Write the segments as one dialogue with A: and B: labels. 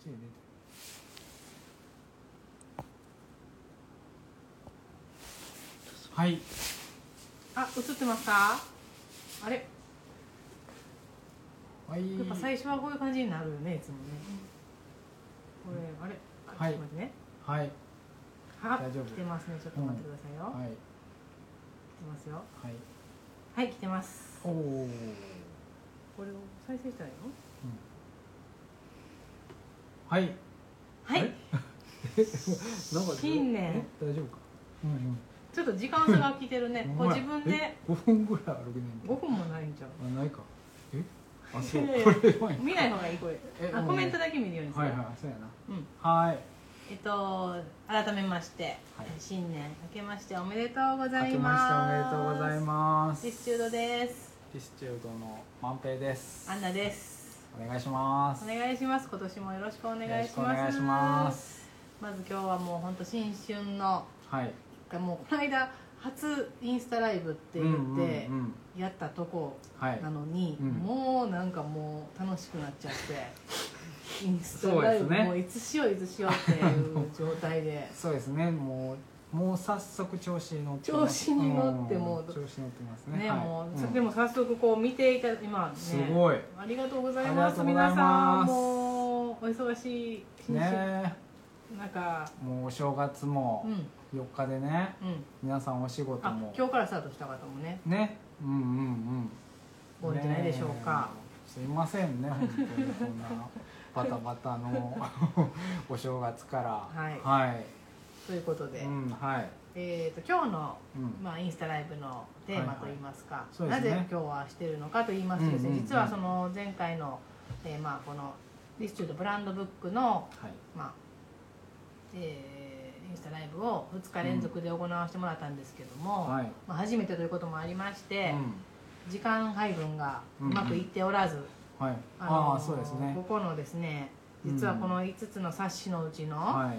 A: ちで出てはい。
B: あ映ってますか？あれ？
A: はい。
B: やっぱ最初はこういう感じになるよねいつもね。これあれ？あ
A: はい。
B: ちょっと待ってね。
A: はい。
B: は
A: 大丈夫。
B: 来てますね。ちょっと待ってくださいよ、
A: はい。
B: 来てますよ。
A: はい。
B: はい来てます。
A: おお
B: これを再生したらいいの？
A: はい。
B: はい。
A: なんか
B: 新年。
A: え大丈夫か？うんうん。
B: ちょっと時間差が来てるね。こう自分で。
A: え5分ぐらい歩けど
B: 5分もないんちゃう？
A: あないか。え？あそう。
B: 見ない方がいいこれ。あコメントだけ見るようにする、
A: はいはいそうやな。
B: うん。
A: はい。
B: えっと改めまして、
A: はい。
B: 新年明けましておめでとうござい
A: 明けましておめでとうございます。
B: listudeです。
A: listudeの万平です。
B: アンナです
A: お願いします。
B: お願いします。今年もよろしくお願いします。
A: ます。
B: まず今日はもう本当新春の
A: はい。
B: もうこの間初インスタライブって言ってやったとこ
A: はい。
B: なのに、
A: うん。
B: もうなんかもう楽しくなっちゃってインスタライブもういつしよういつしようっていう状態で。
A: そうですね。もうもう早速調子に乗って
B: 調子に乗って
A: ん。
B: もう。
A: 調子に乗ってますね。
B: ね、
A: はい。
B: もう、
A: ん。
B: でも早速こう見ていた今ね。
A: すごい。
B: ありがとうござい
A: あ
B: ます。
A: りがとうございます。
B: 皆さんもうお忙しい
A: ね。
B: なんか。
A: もうお正月も
B: うん。
A: 4日でね。
B: うん。
A: 皆さんお仕事
B: あ
A: も
B: 今日からスタートした方もね。
A: ね。うんうんうん。
B: 多いんじゃないでしょうか、
A: ね。えすいませんね本当に。こんなバタバタの お正月から。
B: はい。
A: はい、
B: ということで、
A: うんはい。
B: えー、と今日の、
A: うん。
B: まあ、インスタライブのテーマといいますか、
A: そうですね。
B: なぜ今日はしてるのかと言いますとですね、
A: うんうんうん。
B: 実はその前回の、えーまあ、このディスチュードブランドブックの、
A: はい。
B: まあえーインスタライブを2日連続で行わせてもらったんですけども、
A: はい。
B: まあ、初めてということもありまして、
A: う
B: 時間配分がうまくいっておらず、
A: んはい。
B: あのー
A: ああそうですね。
B: ここのですね実はこの5つの冊子のうちの、
A: はい。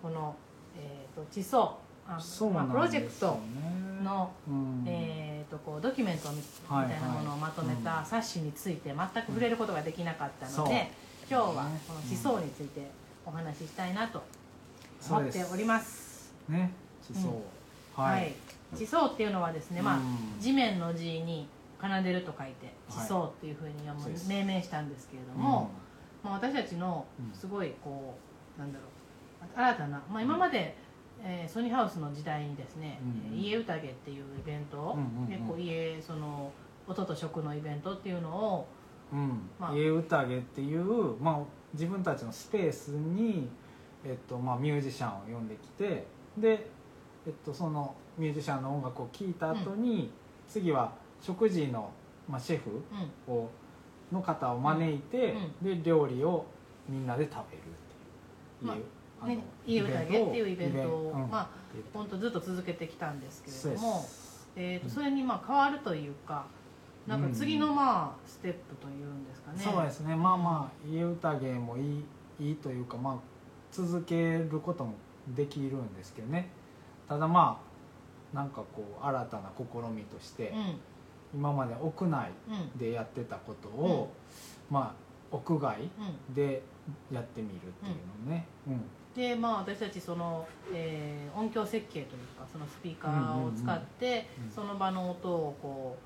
B: この、えー、と地層あまあ、プロジェクト
A: ね
B: の、
A: うん。
B: えー、とこうドキュメントみたいなものをまとめた冊子について全く触れることができなかったので、
A: う。ん
B: 今日は
A: ね
B: この地層についてお話ししたいなと思っております。
A: ね。地層、
B: はい、地層っていうのはですね、まあ
A: うん。
B: 地面の字に奏でると書いて地層っていうふうに命名したんですけれども、まあ、私たちのすごいこうなんだろう新たな、まあ、今まで、えーソニーハウスの時代にですね「
A: うん。
B: 家宴」っていうイベントを、
A: うんうんうん。
B: 結構家その音と食のイベントっていうのを
A: うん。
B: まあ。
A: 家宴っていう、まあ、自分たちのスペースに、えっとまあ、ミュージシャンを呼んできてで、えっと、そのミュージシャンの音楽を聴いた後に、次は食事の、まあ、シェフ
B: うん。
A: をの方を招いて、で料理をみんなで食べるっていう、
B: まあ
A: あの
B: ね、家宴っていうイベントを、
A: うん
B: まあ本当ずっと続けてきたんですけれども
A: す。
B: えー、とそれにまあ変わるというかなんか次のまあステップというんですかね。
A: そうですね。まあまあ家宴もいいいいというかまあ続けることもできるんですけどね。ただまあなんかこう新たな試みとして、
B: うん。
A: 今まで屋内
B: うん
A: でやってたことを、まあ屋外
B: うん。
A: でやってみるっていうのね、うん
B: でまあ私たちその、えー音響設計というかそのスピーカーを使って、
A: うん。うんうん。
B: その場の音をこ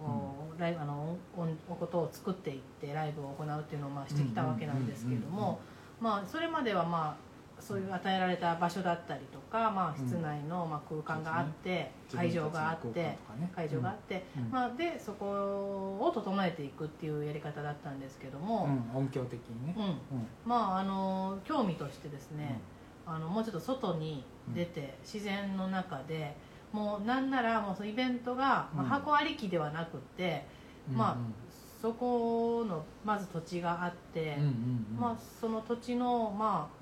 B: う、おライブあの音音音を作っていってライブを行うっていうのをまあしてきたわけなんですけど
A: うんうんうんうん。
B: もまあそれまではまあそういう与えられた場所だったりとか、まあ、室内のまあ空間があって、会場があって、会場があって、
A: うん。
B: まあ、でそこを整えていくっていうやり方だったんですけども、
A: うん。音響的にね、
B: まああの興味としてですね、あのもうちょっと外に出て、自然の中でもうなんならもうそのイベントが、ま箱ありきではなくって、
A: うん
B: まあそこのまず土地があって、まあ、その土地の、まあ、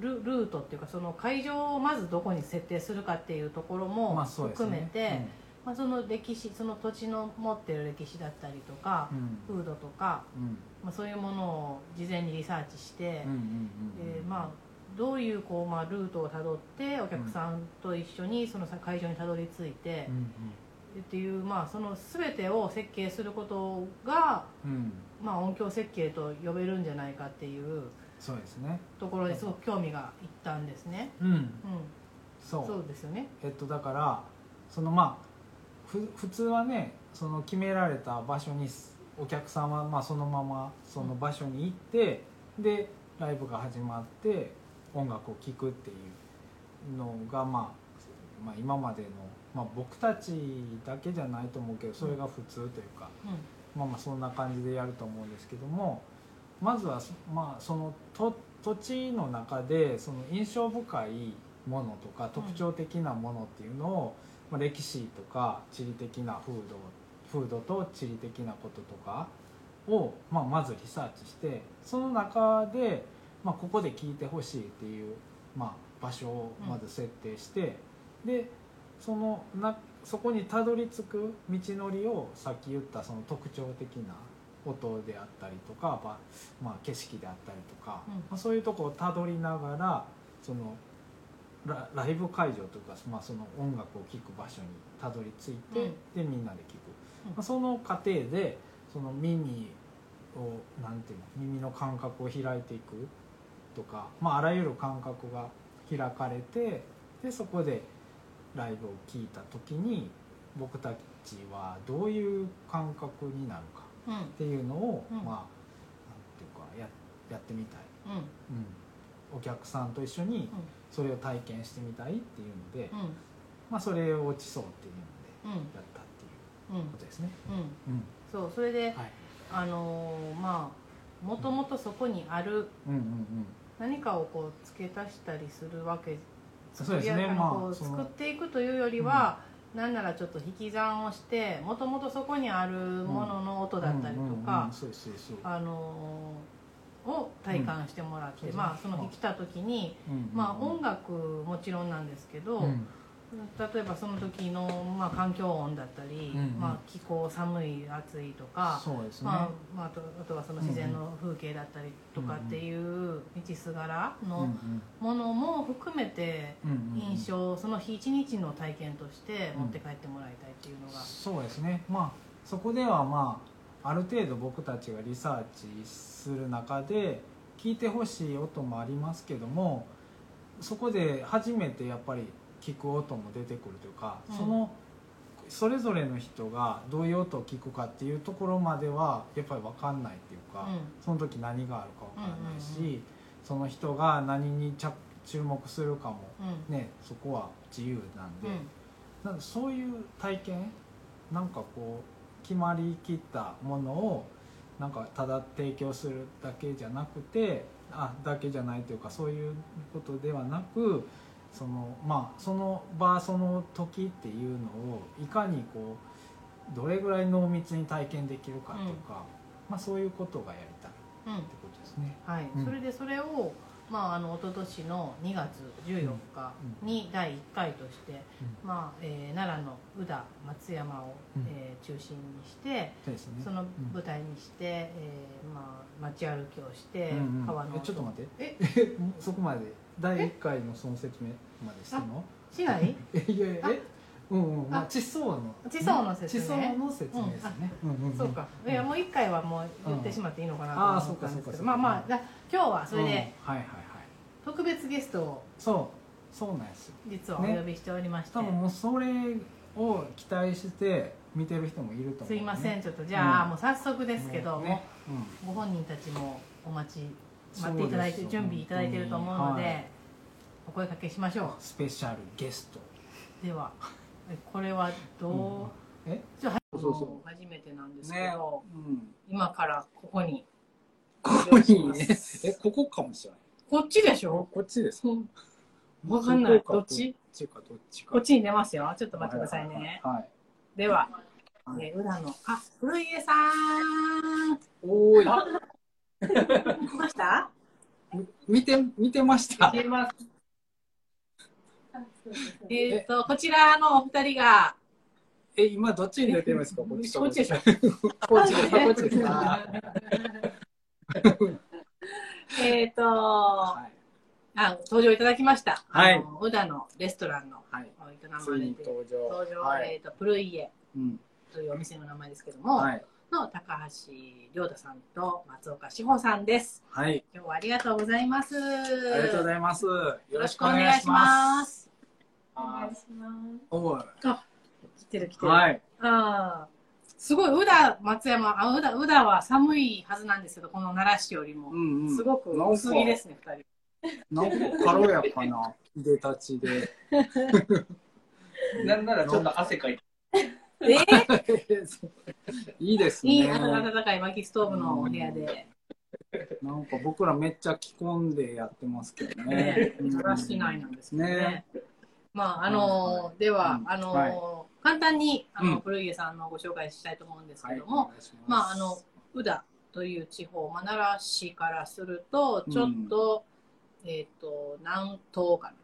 B: ルルートっていうかその会場をまずどこに設定するかっていうところも含めて、まあ、その歴史その土地の持ってる歴史だったりとか、
A: うん。
B: 風土とか、
A: うん。
B: まあ、そういうものを事前にリサーチして、えーまあ、どういうこう、まあ、ルートをたどってお客さんと一緒にその会場にたどり着いて、
A: うん
B: っていう、まあ、その全てを設計することが、まあ、音響設計と呼べるんじゃないかっていう
A: そうですね。
B: ところですごく興味がいったんですね。
A: うん。
B: うん、
A: そう。
B: そうですよね。
A: えっとだからそのまあふ普通はねその決められた場所にお客さんはまあそのままその場所に行って、でライブが始まって音楽を聴くっていうのが、まあ、まあ今までの、まあ、僕たちだけじゃないと思うけどそれが普通というか、
B: う
A: まあまあそんな感じでやると思うんですけどもまずはそまあそのと土地の中でその印象深いものとか特徴的なものっていうのを、まあ、歴史とか地理的な風土風土と地理的なこととかを、まあ、まずリサーチしてその中で、まあ、ここで聞いてほしいっていう、まあ、場所をまず設定して、でそのなそこにたどり着く道のりをさっき言ったその特徴的な音であったりとか、まあまあ、景色であったりとか、
B: うん。
A: まあ、そういうとこをたどりながらそのラライブ会場というか、まあ、その音楽を聴く場所にたどり着いて、
B: うん。
A: でみんなで聴く、
B: うん。
A: まあ、その過程でその耳をなんていうの耳の感覚を開いていくとか、まあ、あらゆる感覚が開かれてでそこでライブを聴いた時に僕たちはどういう感覚になるかっていうのを、
B: うん。
A: まあなんていうかややってみたい、
B: うん。
A: うん、お客さんと一緒にそれを体験してみたいっていうので、
B: うん。
A: まあ、それを地層っていうので
B: うん。
A: やったっていう
B: うん。
A: ことですね。
B: うん。
A: うん。
B: そうそれで
A: はい。
B: あのーまあもともとそこにある
A: うん。うん。うん。
B: 何かをこう付け足したりするわけ
A: そうです
B: 作っていくというよりは、なんならちょっと引き算をしてもともとそこにあるものの音だったりとか、あのーを体感してもらって、
A: うん
B: まあその来た時に、まあ音楽もちろんなんですけど、
A: うん
B: 例えばその時の、まあ、環境音だったり、
A: うんうん。
B: まあ、気候寒い暑いとか、
A: そうですね、
B: まあまあ、あとあとはその自然の風景だったりとかっていう道すがらのものも含めて
A: うんうんうん。
B: 印象その日一日の体験として持って帰ってもらいたいっていうのが、
A: そうですね。まあそこではまあある程度僕たちがリサーチする中で聞いてほしい音もありますけどもそこで初めてやっぱり聞く音も出てくるというか、
B: うん。
A: そのそれぞれの人がどういう音を聞くかっていうところまではやっぱり分かんないっていうか、
B: うん。
A: その時何があるか分からないし、
B: うん。うんう
A: その人が何に着注目するかも
B: うん。
A: ねそこは自由なんで。
B: うん。
A: なんかそういう体験なんかこう決まりきったものをなんかただ提供するだけじゃなくてあだけじゃないというかそういうことではなくそのまあその場その時っていうのをいかにこうどれぐらい濃密に体験できるかとか、まあ、そういうことがやりたい
B: うん
A: ってことですね。
B: はい。
A: うん。
B: それでそれを、まあ、あの一昨年の2月14日に第1回として、まあえー奈良の宇田松山を、
A: うん。
B: えー中心にして
A: そう
B: その舞台にして、えーまあ、街歩きをして、
A: うんうん。
B: 川の
A: えちょっと待って。
B: え？
A: そこまで第1回のその説明までしてんの？
B: しない？
A: えいやいやえ？うんうんまあ
B: あ？
A: 地層の
B: 地層の説明
A: 地層の説明ですね、うんうんん。
B: そうか、いやもう1回はもう言ってしまっていいのかなと思ったんですけど、まあまあ今日はそれで
A: うん。はいはいはい。
B: 特別ゲストを
A: そうそうなんですよ。
B: 実はお呼びしておりまして、
A: 多分もうそれを期待して見てる人もいると思う、
B: すいません
A: ん
B: ちょっと。じゃあ、
A: うん。
B: もう早速ですけど、うご本人たちもお待ち待っていただいて準備いただいていると思うので、
A: はい。
B: お声かけしましょ
A: スペシャルゲスト。
B: うではえこれはどう、
A: え？
B: ちょっと
A: そうそう
B: 初めてなんですけど、
A: うん。
B: 今からここに。
A: ここに。ねえここかもしれない。
B: こっちでしょ？
A: こっちです
B: うん。わかんない。どっち？
A: こっちかどっちか。
B: こっちに出ますよ。ちょっと待ってくださいね、
A: はい
B: では、
A: はい。
B: えー裏のあ古家さん。
A: おーい
B: 来ました？
A: 見て見てました。
B: 見えます。えっとこちらのお二人が
A: え今どっちに出てますか？こっち
B: こっち。でしょ。
A: こっちですこっちです。か？
B: えっと、
A: はい。
B: あ、登場いただきました。
A: はい。
B: 宇田のレストランの、
A: はい。
B: 営まれて
A: 登場。
B: 登場、
A: はい。
B: えっと、プルイエ
A: うん
B: というお店の名前ですけども、
A: はい
B: の高橋亮太さんと松岡志保さんです。
A: はい。
B: 今日はありがとうございます。
A: ありがとうございます。よ
B: よろし
A: く
B: くお願いし
A: ま
B: ます。
A: す。
C: お願いします。
A: おい。
B: 来てる来てる。
A: はい。
B: ああ。すごい、宇田、松山、あ、宇田、宇田は寒いはずなんですけど、この奈良市よりも。
A: ん
B: すごく薄着ですね、二人。
A: なんか軽やかな、いでたちで。
C: なんならちょっと汗かいて。
B: え
A: いいです
B: いい、
A: ね。
B: 暖かい薪ストーブのお部屋で。
A: なんか僕らめっちゃ着込んでやってますけどね。
B: ね。、
A: うん。
B: 奈良市内なんですね。
A: ね。
B: まあ、あのーでは、
A: うん。
B: あのー
A: はい。
B: 簡単に、あの、
A: うん。
B: 古家さんのご紹介したいと思うんです
A: はい
B: けども、
A: お願いしす。
B: まあ、あの、宇田という地方、まあ、奈良市からすると、ちょっと、えっ、と、南東か
A: な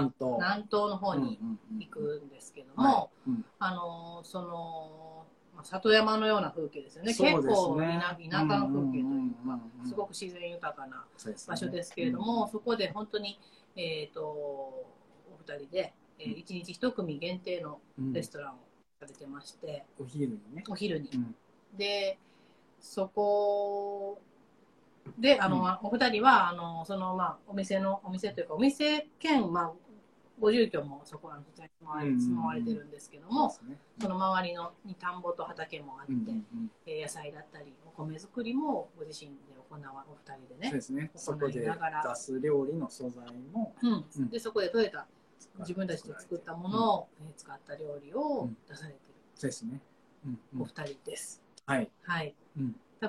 A: んと、
B: な。南東の方に行くんですけども、あのーその、まあ、里山のような風景ですよね。
A: ね。
B: 結構田、田舎の風景というか、
A: うんうんうんうん。
B: すごく自然豊かな場所ですけれども、そこで本当に、えっ、と、お二人で、えー、一日一組限定の
A: うん。
B: レストランをされてまして、
A: お昼にね。
B: お昼に。
A: うん。
B: で、そこで、あの、
A: うん
B: お二人は、あの、その、まあ、お店の、お店というか、お店兼、まあ、ご住居もそこは、そちらに住まわれてるんですけども、
A: そうですね
B: その周りのに田んぼと畑もあって、
A: うんうん
B: 野菜だったり、お米作りもご自身で行わ、お二人でね。
A: そうですね。そこで
B: ながら
A: 出す料理の素材も
B: うん
A: うん
B: で、そこで採れた自分たちで作ったものを、えー使った料理を出されて
A: そうですね。うん
B: るお
A: うん
B: 二人です。
A: はい。
B: はい。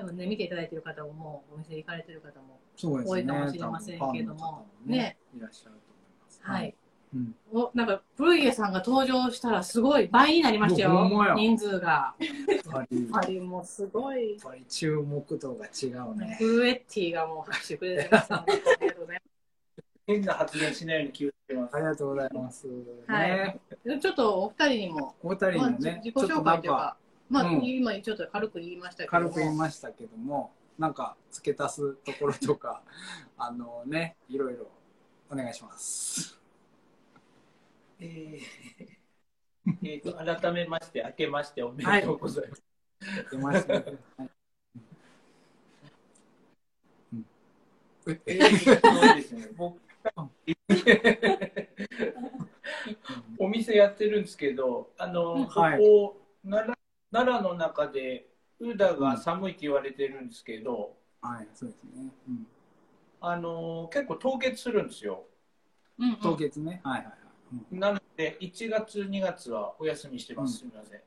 A: うん
B: 多分ね、見ていただいている方ももうお店行かれてる方も、
A: そうですね。
B: 多いかもしれませんけども
A: 多分ファンの方
B: ね
A: いらっしゃると思います。
B: はい。。
A: うん。
B: おなんか、古家さんが登場したらすごい倍になりましたよ人数が。
A: やっぱり、
B: やっぱりもうすごい
A: やっ、ぱり注目度が違うね。
B: フルエッティがもう拍手くれてますので、ありがとうござい
C: 変な発言しないように気をつけます
A: あ。りがとうございます。
B: はい
A: ね。
B: ます。ちょっとお二人にも、
A: お二人
B: まあ
A: のね、
B: 自己紹介というか、まあ、
A: うん。
B: 今ちょっと軽く言いましたけど。も、
A: 軽く言いましたけども、なんか付け足すところとか、あのね、いろいろお願いします。
C: えー えーと改めまして、明けましておめでとうございます。
A: 出ましたね。はい。う
C: ですね、僕 お店やってるんですけど、あの、
B: うん。
C: ここ、
A: はい
C: 奈良奈良の中で、宇田が寒いって言われてるんですけど、
A: はい、そうですね。うん
C: あの結構凍結するんですよ。
B: うんうん
A: 凍結ね。はいはいはい。うん
C: なので、1月、2月はお休みしてます。すみません。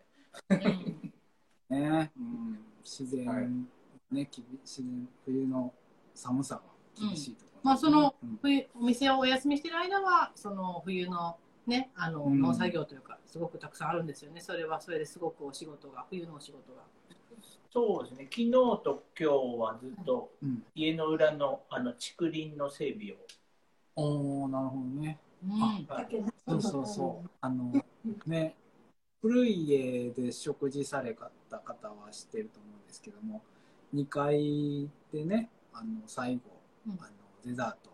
B: うん
A: ね、うん、自然、
C: はい
A: ね、きび自然冬の寒さが厳しいところ、
B: まあその
A: うん
B: 冬お店をお休みしてる間はその冬のねあの、
A: うん。
B: 農作業というかすごくたくさんあるんですよね。それはそれですごくお仕事が冬のお仕事が。
C: そうですね、昨日と今日はずっと
A: うん、
C: 家の裏のあの竹林の整備を。
A: おおなるほどね。そうそうそう。あのね古い家で食事された方は知ってると思うんですけども2階でねあの最後、
B: うん。
A: あのデザート
B: うん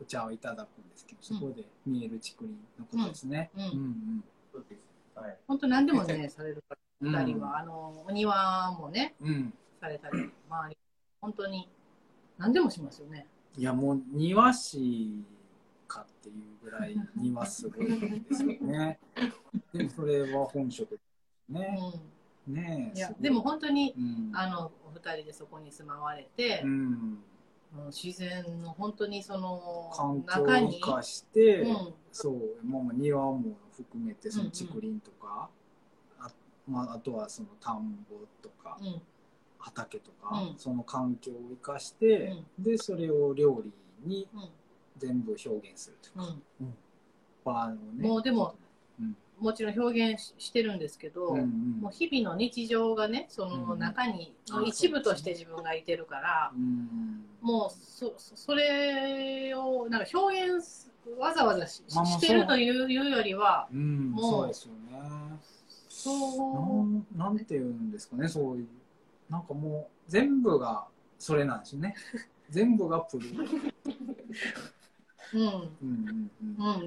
A: お茶をいただくんですけどそこで見える竹林のことですね、
B: うん。
A: うん。
C: そうです。はい。
B: 本当何でもね される方
A: うん
B: 二人は、あのお庭もね
A: うん。
B: されたり周り本当に何でもしますよね。
A: いやもう庭師かっていうぐらい庭すごいですよね。でもそれは本職ですね。
B: う
A: ねい
B: やでも本当に
A: うん、
B: あのお二人でそこに住まわれて
A: う、ん、
B: うん自然の本当にその
A: 環境
B: 中に
A: を生かして、
B: うん。
A: そう、まあ、まあ庭も含めてその
B: うんうん。
A: 竹林とか、あまあ、あとはその田んぼとか、
B: うん。
A: 畑とか、
B: うん。
A: その環境を生かして、でそれを料理に
B: うん。
A: 全部表現するというか、
B: うん。
A: 場のね
B: もうでも、
A: うん
B: もちろん表現ししてるんですけど、
A: うんうん
B: もう日々の日常がねその
A: うん
B: 中に、一部として自分がいてるから、
A: うん
B: もうそそそれをなんか表現すわざわざし,、してるといういうよりは
A: うん、
B: もう
A: そうですよね。
B: そう
A: なんなんていうんですかね、そういう、なんかもう全部がそれなんですよね。全部がプル。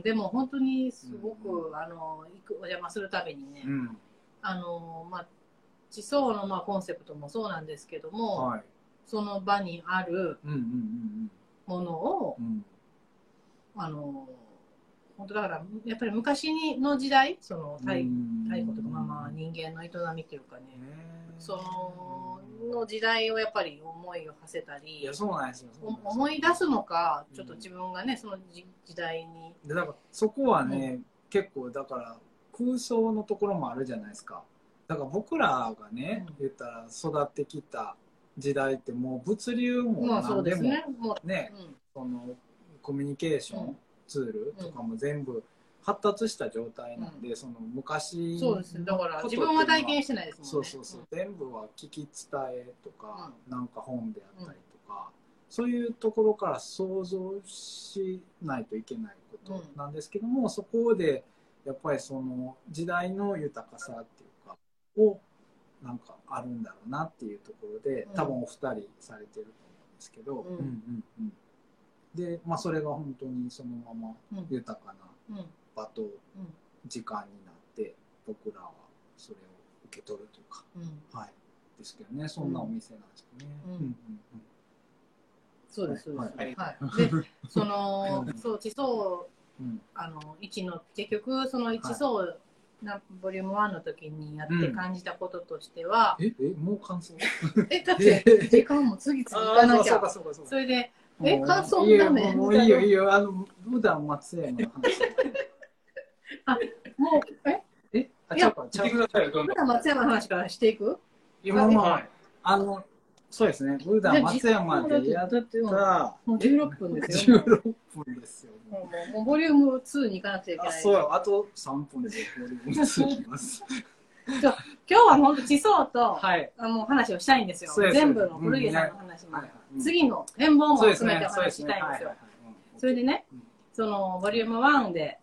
B: でも本当にすごく、あの行くお邪魔するたびにね、
A: うん。
B: あのまあ地層のまあコンセプトもそうなんですけども、
A: はい。
B: その場にあるものをあの本当だからやっぱり昔にの時代その太
A: うん。
B: 太古とかまあまあ人間の営みというかね。
A: ね
B: そのの時代をやっぱり思いを馳せた
A: い
B: り思い出すのかちょっと自分がねその時時代に。
A: でだからそこはね、結構だから空想のところもあるじゃないですか。だから僕らがね、
B: うん。
A: 言ったら育ってきた時代ってもう物流も
B: まあそうで
A: 何ですも
B: ね
A: そのコミュニケーション
B: うん。
A: ツールとかも全部発達した状態なんで、その昔
B: そうですだから自分は体験してないですもんね。
A: そうそうそう、全部は聞き伝えとか、なんか本であったりとか、そういうところから想像しないといけないことなんですけども、そこでやっぱりその時代の豊かさっていうかをなんかあるんだろうなっていうところで
B: うん。
A: 多分お二人されてると思うんですけど、
B: うん
A: うん。うん。で、まあ、それが本当にそのまま
B: うん。
A: 豊かな
B: うん
A: 場と時間になって僕らはそれを受け取るというか。
B: うん。
A: はい。ですけどね、そんなお店なんですよね。
B: うん。
A: うん
B: そうですそうです。
A: はい
B: はい。でその
A: うん。
B: そう地層
A: うん。
B: あの1の結局その1層なボリューム1の時にやって感じたこととしては、
A: え、え、もう感想？
B: えだって時間も次々行かなきゃ。
A: そ
B: れでえ
A: もう
B: 感想
A: いいよ
B: ダメ
A: もういいよいいよ、あの、普段松山の話。
B: もうえ？
A: え、あ、
B: いや
A: ちゃ
B: 松山の話からしていく？
A: 今も
C: は。い、
A: あの、そうですね、普段松山でやっ
B: だってもう
A: た
B: もう16分ですよ。
A: 16分ですよ。
B: もう。もうボリューム2に行かなくちゃいけ
A: あ、
B: ない
A: そうよ、あと3分でボリューム2います。
B: 今日は本当地層と、
A: はい。
B: あの話をしたいんですよ。
A: そうです。
B: 全部の古家さんの話も、次の展望も
A: そうですね
B: 含めてお、
A: そうですね。
B: 話ししたいんですよ。それでね、
A: うん。
B: そのボリューム1で
A: はい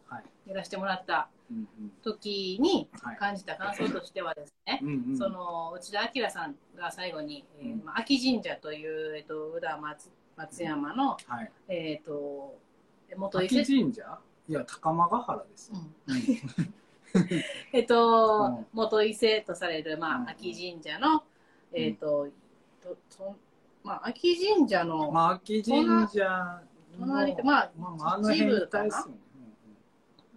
B: やらせてもらった時に
A: はい
B: 感じた感想としてはですね、
A: うんうん。
B: その内田明さんが最後に、えー秋神社という、えっと、宇田松松山の、
A: はい。
B: えっと元伊
A: 秋
B: 勢、
A: 神社？いや、高間ヶ原ですよ。
B: うん。
A: うん。
B: えっと、
A: うん。
B: 元伊勢とされる、ま
A: うん
B: あ、秋神社の、えっと、ととまあ、秋神社の、
A: まあ、秋神社の
B: 隣でまあ
A: まあまあ、あの辺一帯ですよね。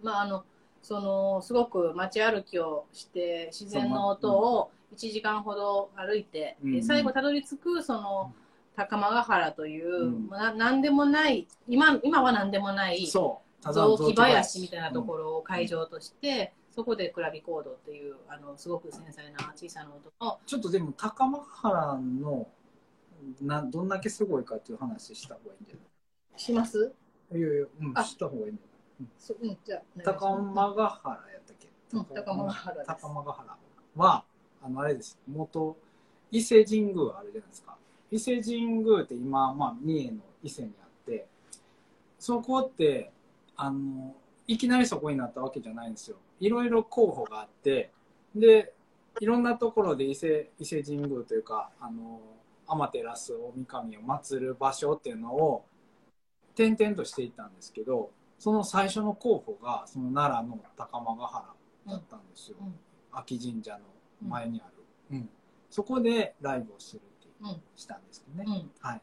B: まあ、あのそのすごく街歩きをして自然の音を1時間ほど歩いて、
A: うん。
B: で最後たどり着くその高間ヶ原という、
A: うん。
B: まあ、なんでもない今今は何でもない雑木林みたいなとこ
A: ろ。
B: ろを会場として、そこでクラビコードっていうあのすごく繊細な小さな音の
A: ちょっとでも、高間ヶ原の、などんだけすごいかっていう話した方がいいんじゃ
B: します？
A: ないいやいや、うん、
B: あ。
A: した方がいいんじ
B: そうんじゃ
A: 高間ヶ原やったっけ？
B: うん高間ヶ原
A: 高間ヶ原は、あの、あれです。元、伊勢神宮あるじゃないですか。伊勢神宮って今、まあ、三重の伊勢にあって、そこって、あの、いきなりそこになったわけじゃないんですよ。いろいろ候補があって、で、いろんなところで伊勢伊勢神宮というか、あの、天照大神を祀る場所っていうのを転々としていったんですけど、その最初の候補が、その奈良の高間ヶ原だったんですよ。
B: うん
A: 秋神社の前にある。うんそこでライブをするっていう、
B: うん
A: したんですけどね。
B: うん
A: はい。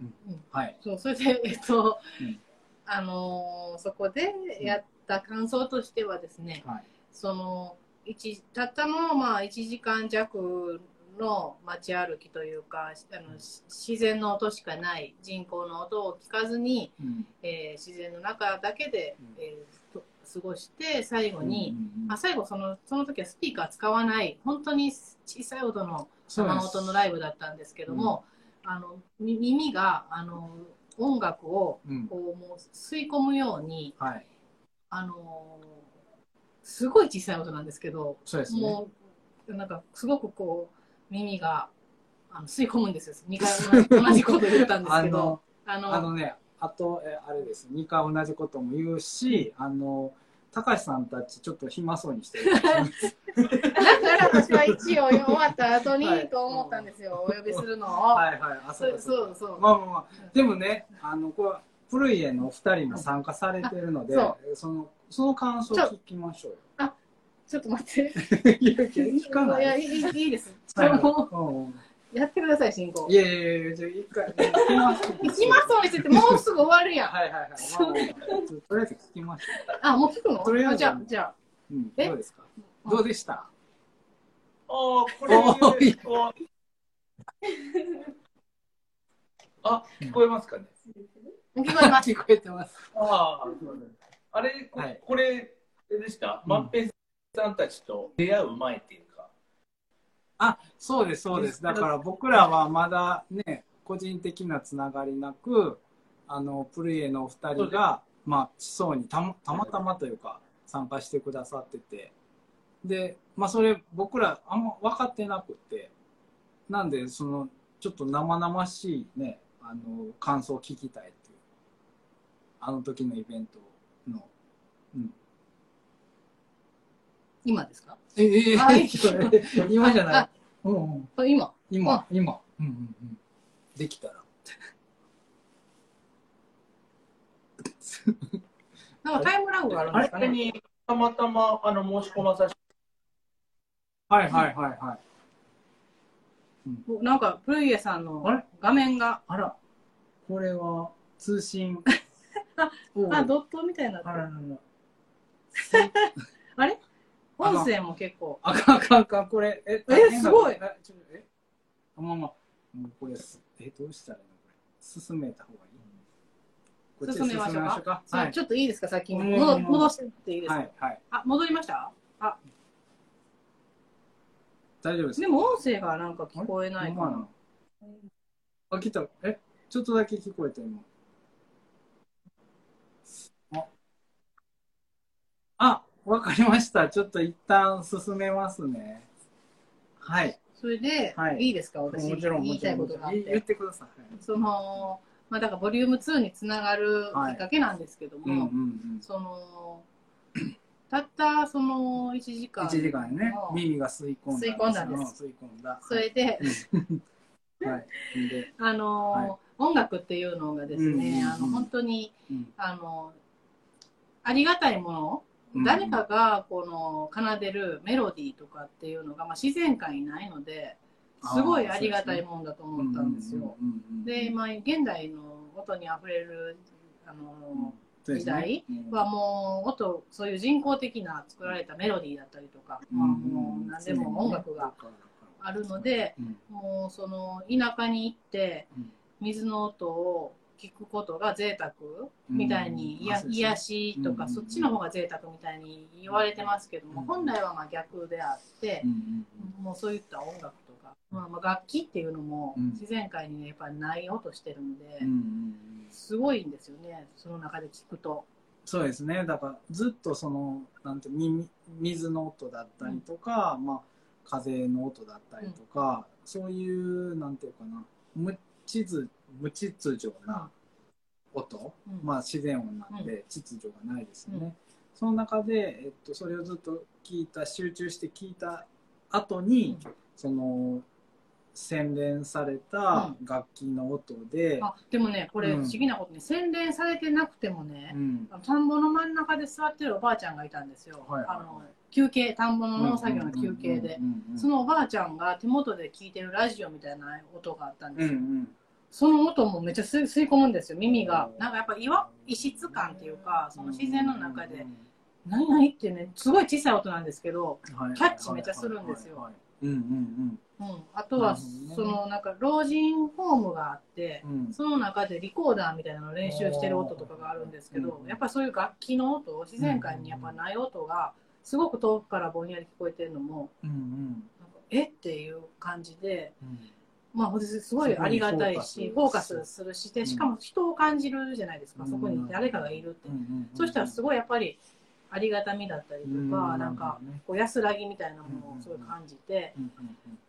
A: うん
B: うん
A: はい。
B: そうそれでえっと、
A: うん
B: あのーそこでやった感想としてはですね、
A: はい。
B: その一たったのまあ1時間弱の街歩きというかあのし自然の音しかない人工の音を聞かずに、
A: うん。
B: えー自然の中だけで、
A: うん。
B: えーと過ごして最後に、
A: うん
B: あ最後そのその時はスピーカー使わない本当に小さい音の生音のライブだったんですけども、あのみ耳があの音楽を
A: うん。
B: こうもう吸い込むように
A: はい。
B: あのすごい小さい音なんですけど、
A: そうですね。
B: もうなんかすごくこう耳があの吸い込むんですよ2回同じこと言ったんです
A: あ
B: けど
A: の、
B: あの
A: あのね、あと、えあれです。2回同じことも言うし、あの、高橋さんたちちょっと暇そうにしてる。
B: だから私は一応終わった後に
A: はい
B: と思ったんですよ、お呼びするのを。
A: はいはい。あ、
B: そそうそう。
A: まあまあまあ、でもね、あの、これ、古い家のお二人も参加されてるので、
B: あ
A: その、その感想を聞きましょうよ。
B: そちょっと待って。
A: いやいや聞かない
B: や、いいいいです。
A: はい
B: その
A: うんうん
B: やってください、進行。
A: いやいやいや、じゃあ一回、聞きます。
B: 行きますお店ってもうすぐ終わるやん。
A: はいはいはい。まあまあまあとりあえず聞きましょ
B: あ、もう聞くの？
A: とりあえず
B: あじゃあ、じゃあ。
A: う。うん、
B: え
A: どうですか？どうでした？
C: ああ、これ
A: おーい
C: おあ、聞こえますかね？
B: 聞こえます。
A: 聞こえてます。
C: ああ、あれ、こ
A: はい
C: これでした？
A: うん
C: まっぺんさんたちと出会う前っていうか。
A: あ、そうです、そうです。だから僕らはまだね、個人的なつながりなく、あの、プルイエのお二人が、まあ、思想にたまたまたまというか、参加してくださってて、で、まあ、それ僕らあんま分かってなくて、なんで、その、ちょっと生々しいね、あの、感想を聞きたいっていう、あの時のイベントの、うん。
B: 今ですか？
A: え、え、
B: あいい
A: 今じゃない
B: あ。
A: うんうん。
B: あ今。
A: 今、今。うんうんうん。できたら。
B: なんかタイムラグがあるんですかね？
C: あれ？にたまたまあの申し込まさせて
A: はいはいはいはい。
B: なんか、プルイエさんの画面が、
A: あら、これは通信。
B: ああ、ドットみたいにな。
A: あ
B: れ？
A: あ
B: 音声も結構。
A: あかんあかんあかん、これ。え、
B: えすごい
A: え、ちょえ？あ、まあまあ、もうこれす、え、どうしたらいいのこれ。進めた方がいいこっちで
B: 進めましょうか
A: はい。
B: ちょっといいですか、先に。
A: うん
B: 戻戻していいですか、
A: はいはい。
B: あ、戻りました？あ、
A: 大丈夫です
B: でも音声がなんか聞こえないかな。
A: あ、来た。え、ちょっとだけ聞こえた、今。あ、あ、わかりました。ちょっと一旦進めますね。はい。
B: それで、
A: はい
B: い、いですか、私。
A: もちろん、
B: 言いたい
A: もちろん。
B: ことがあっ。
A: 言言っててください。
B: その、まあ、だからボリューム2につながるきっかけなんですけども、
A: うんうんうん。
B: その、たったその1時間
A: 1時間ね
B: の、
A: 耳が吸い込んだ。
B: 吸い込んだんです
A: うん吸い込んだ。
B: それで、
A: はい。で、
B: あの、
A: はい
B: 音楽っていうのがですね、
A: うんうんうん
B: あの本当に
A: うん
B: あのありがたいもの、
A: うん
B: 誰かがこの奏でるメロディーとかっていうのが、まあ、自然界にないのですごいありがたいもんだと思ったんですよ。
A: うんうんうんうん。
B: で、まあ、現代の音にあふれるあの、時代はもう音そういう人工的な作られたメロディーだったりとか、まあ、もう何でも音楽があるので、
A: うん。
B: もうその田舎に行って
A: うん。
B: 水の音を聞くことが贅沢みたいに、いや
A: うんあそうですね
B: 癒しとか、
A: うん
B: そっちの方が贅沢みたいに言われてますけども、
A: うん
B: 本来はまあ逆であって
A: う、ん
B: もうそういった音楽とか、まあ、まあ楽器っていうのも
A: うん。
B: 自然界にねやっぱりない音してるんで、すごいんですよねその中で聞くと。
A: そうですね。だからずっとそのなんて耳水の音だったりとか、まあ、風の音だったりとか、そういうなんていうかな無秩無秩序な音、
B: うん。
A: まあ、自然音なんで秩序がないですよね、
B: うん
A: その中で、えっと、それをずっと聞いた集中して聞いた後に、その洗練された楽器の音で、
B: あでもねこれ
A: うん。
B: 不思議なことに洗練されてなくてもね、
A: うん。
B: 田んぼの真ん中で座ってるおばあちゃんがいたんですよ、
A: はい。はいはい
B: あの休憩田んぼの農作業の休憩で、
A: うんうんうんうん
B: そのおばあちゃんが手元で聞いてるラジオみたいな音があったんですよ、
A: うんうん
B: その音もめっちゃ吸い込むんですよ耳が。なんかやっぱ岩異質感っていうかその自然の中で「何々?」ってねすごい小さい音なんですけど、
A: はい
B: キャッチめっちゃするんですよ。あとはそのなんか老人ホームがあってその中でリコーダーみたいなのを練習してる音とかがあるんですけど
A: うん。
B: やっぱそういう楽器の音自然界にやっぱない音がすごく遠くからぼんやり聞こえてるのも
A: うんうん。
B: え？っていう感じで。
A: うん
B: まあ、すごいありがたいし、フォーカス。するし、で、
A: うん。
B: しかも人を感じるじゃないですか、
A: うん。
B: そこに誰かがいるって。そしたらすごいやっぱりありがたみだったりとか、
A: うん。
B: なんかこう安らぎみたいなものをすごい感じて、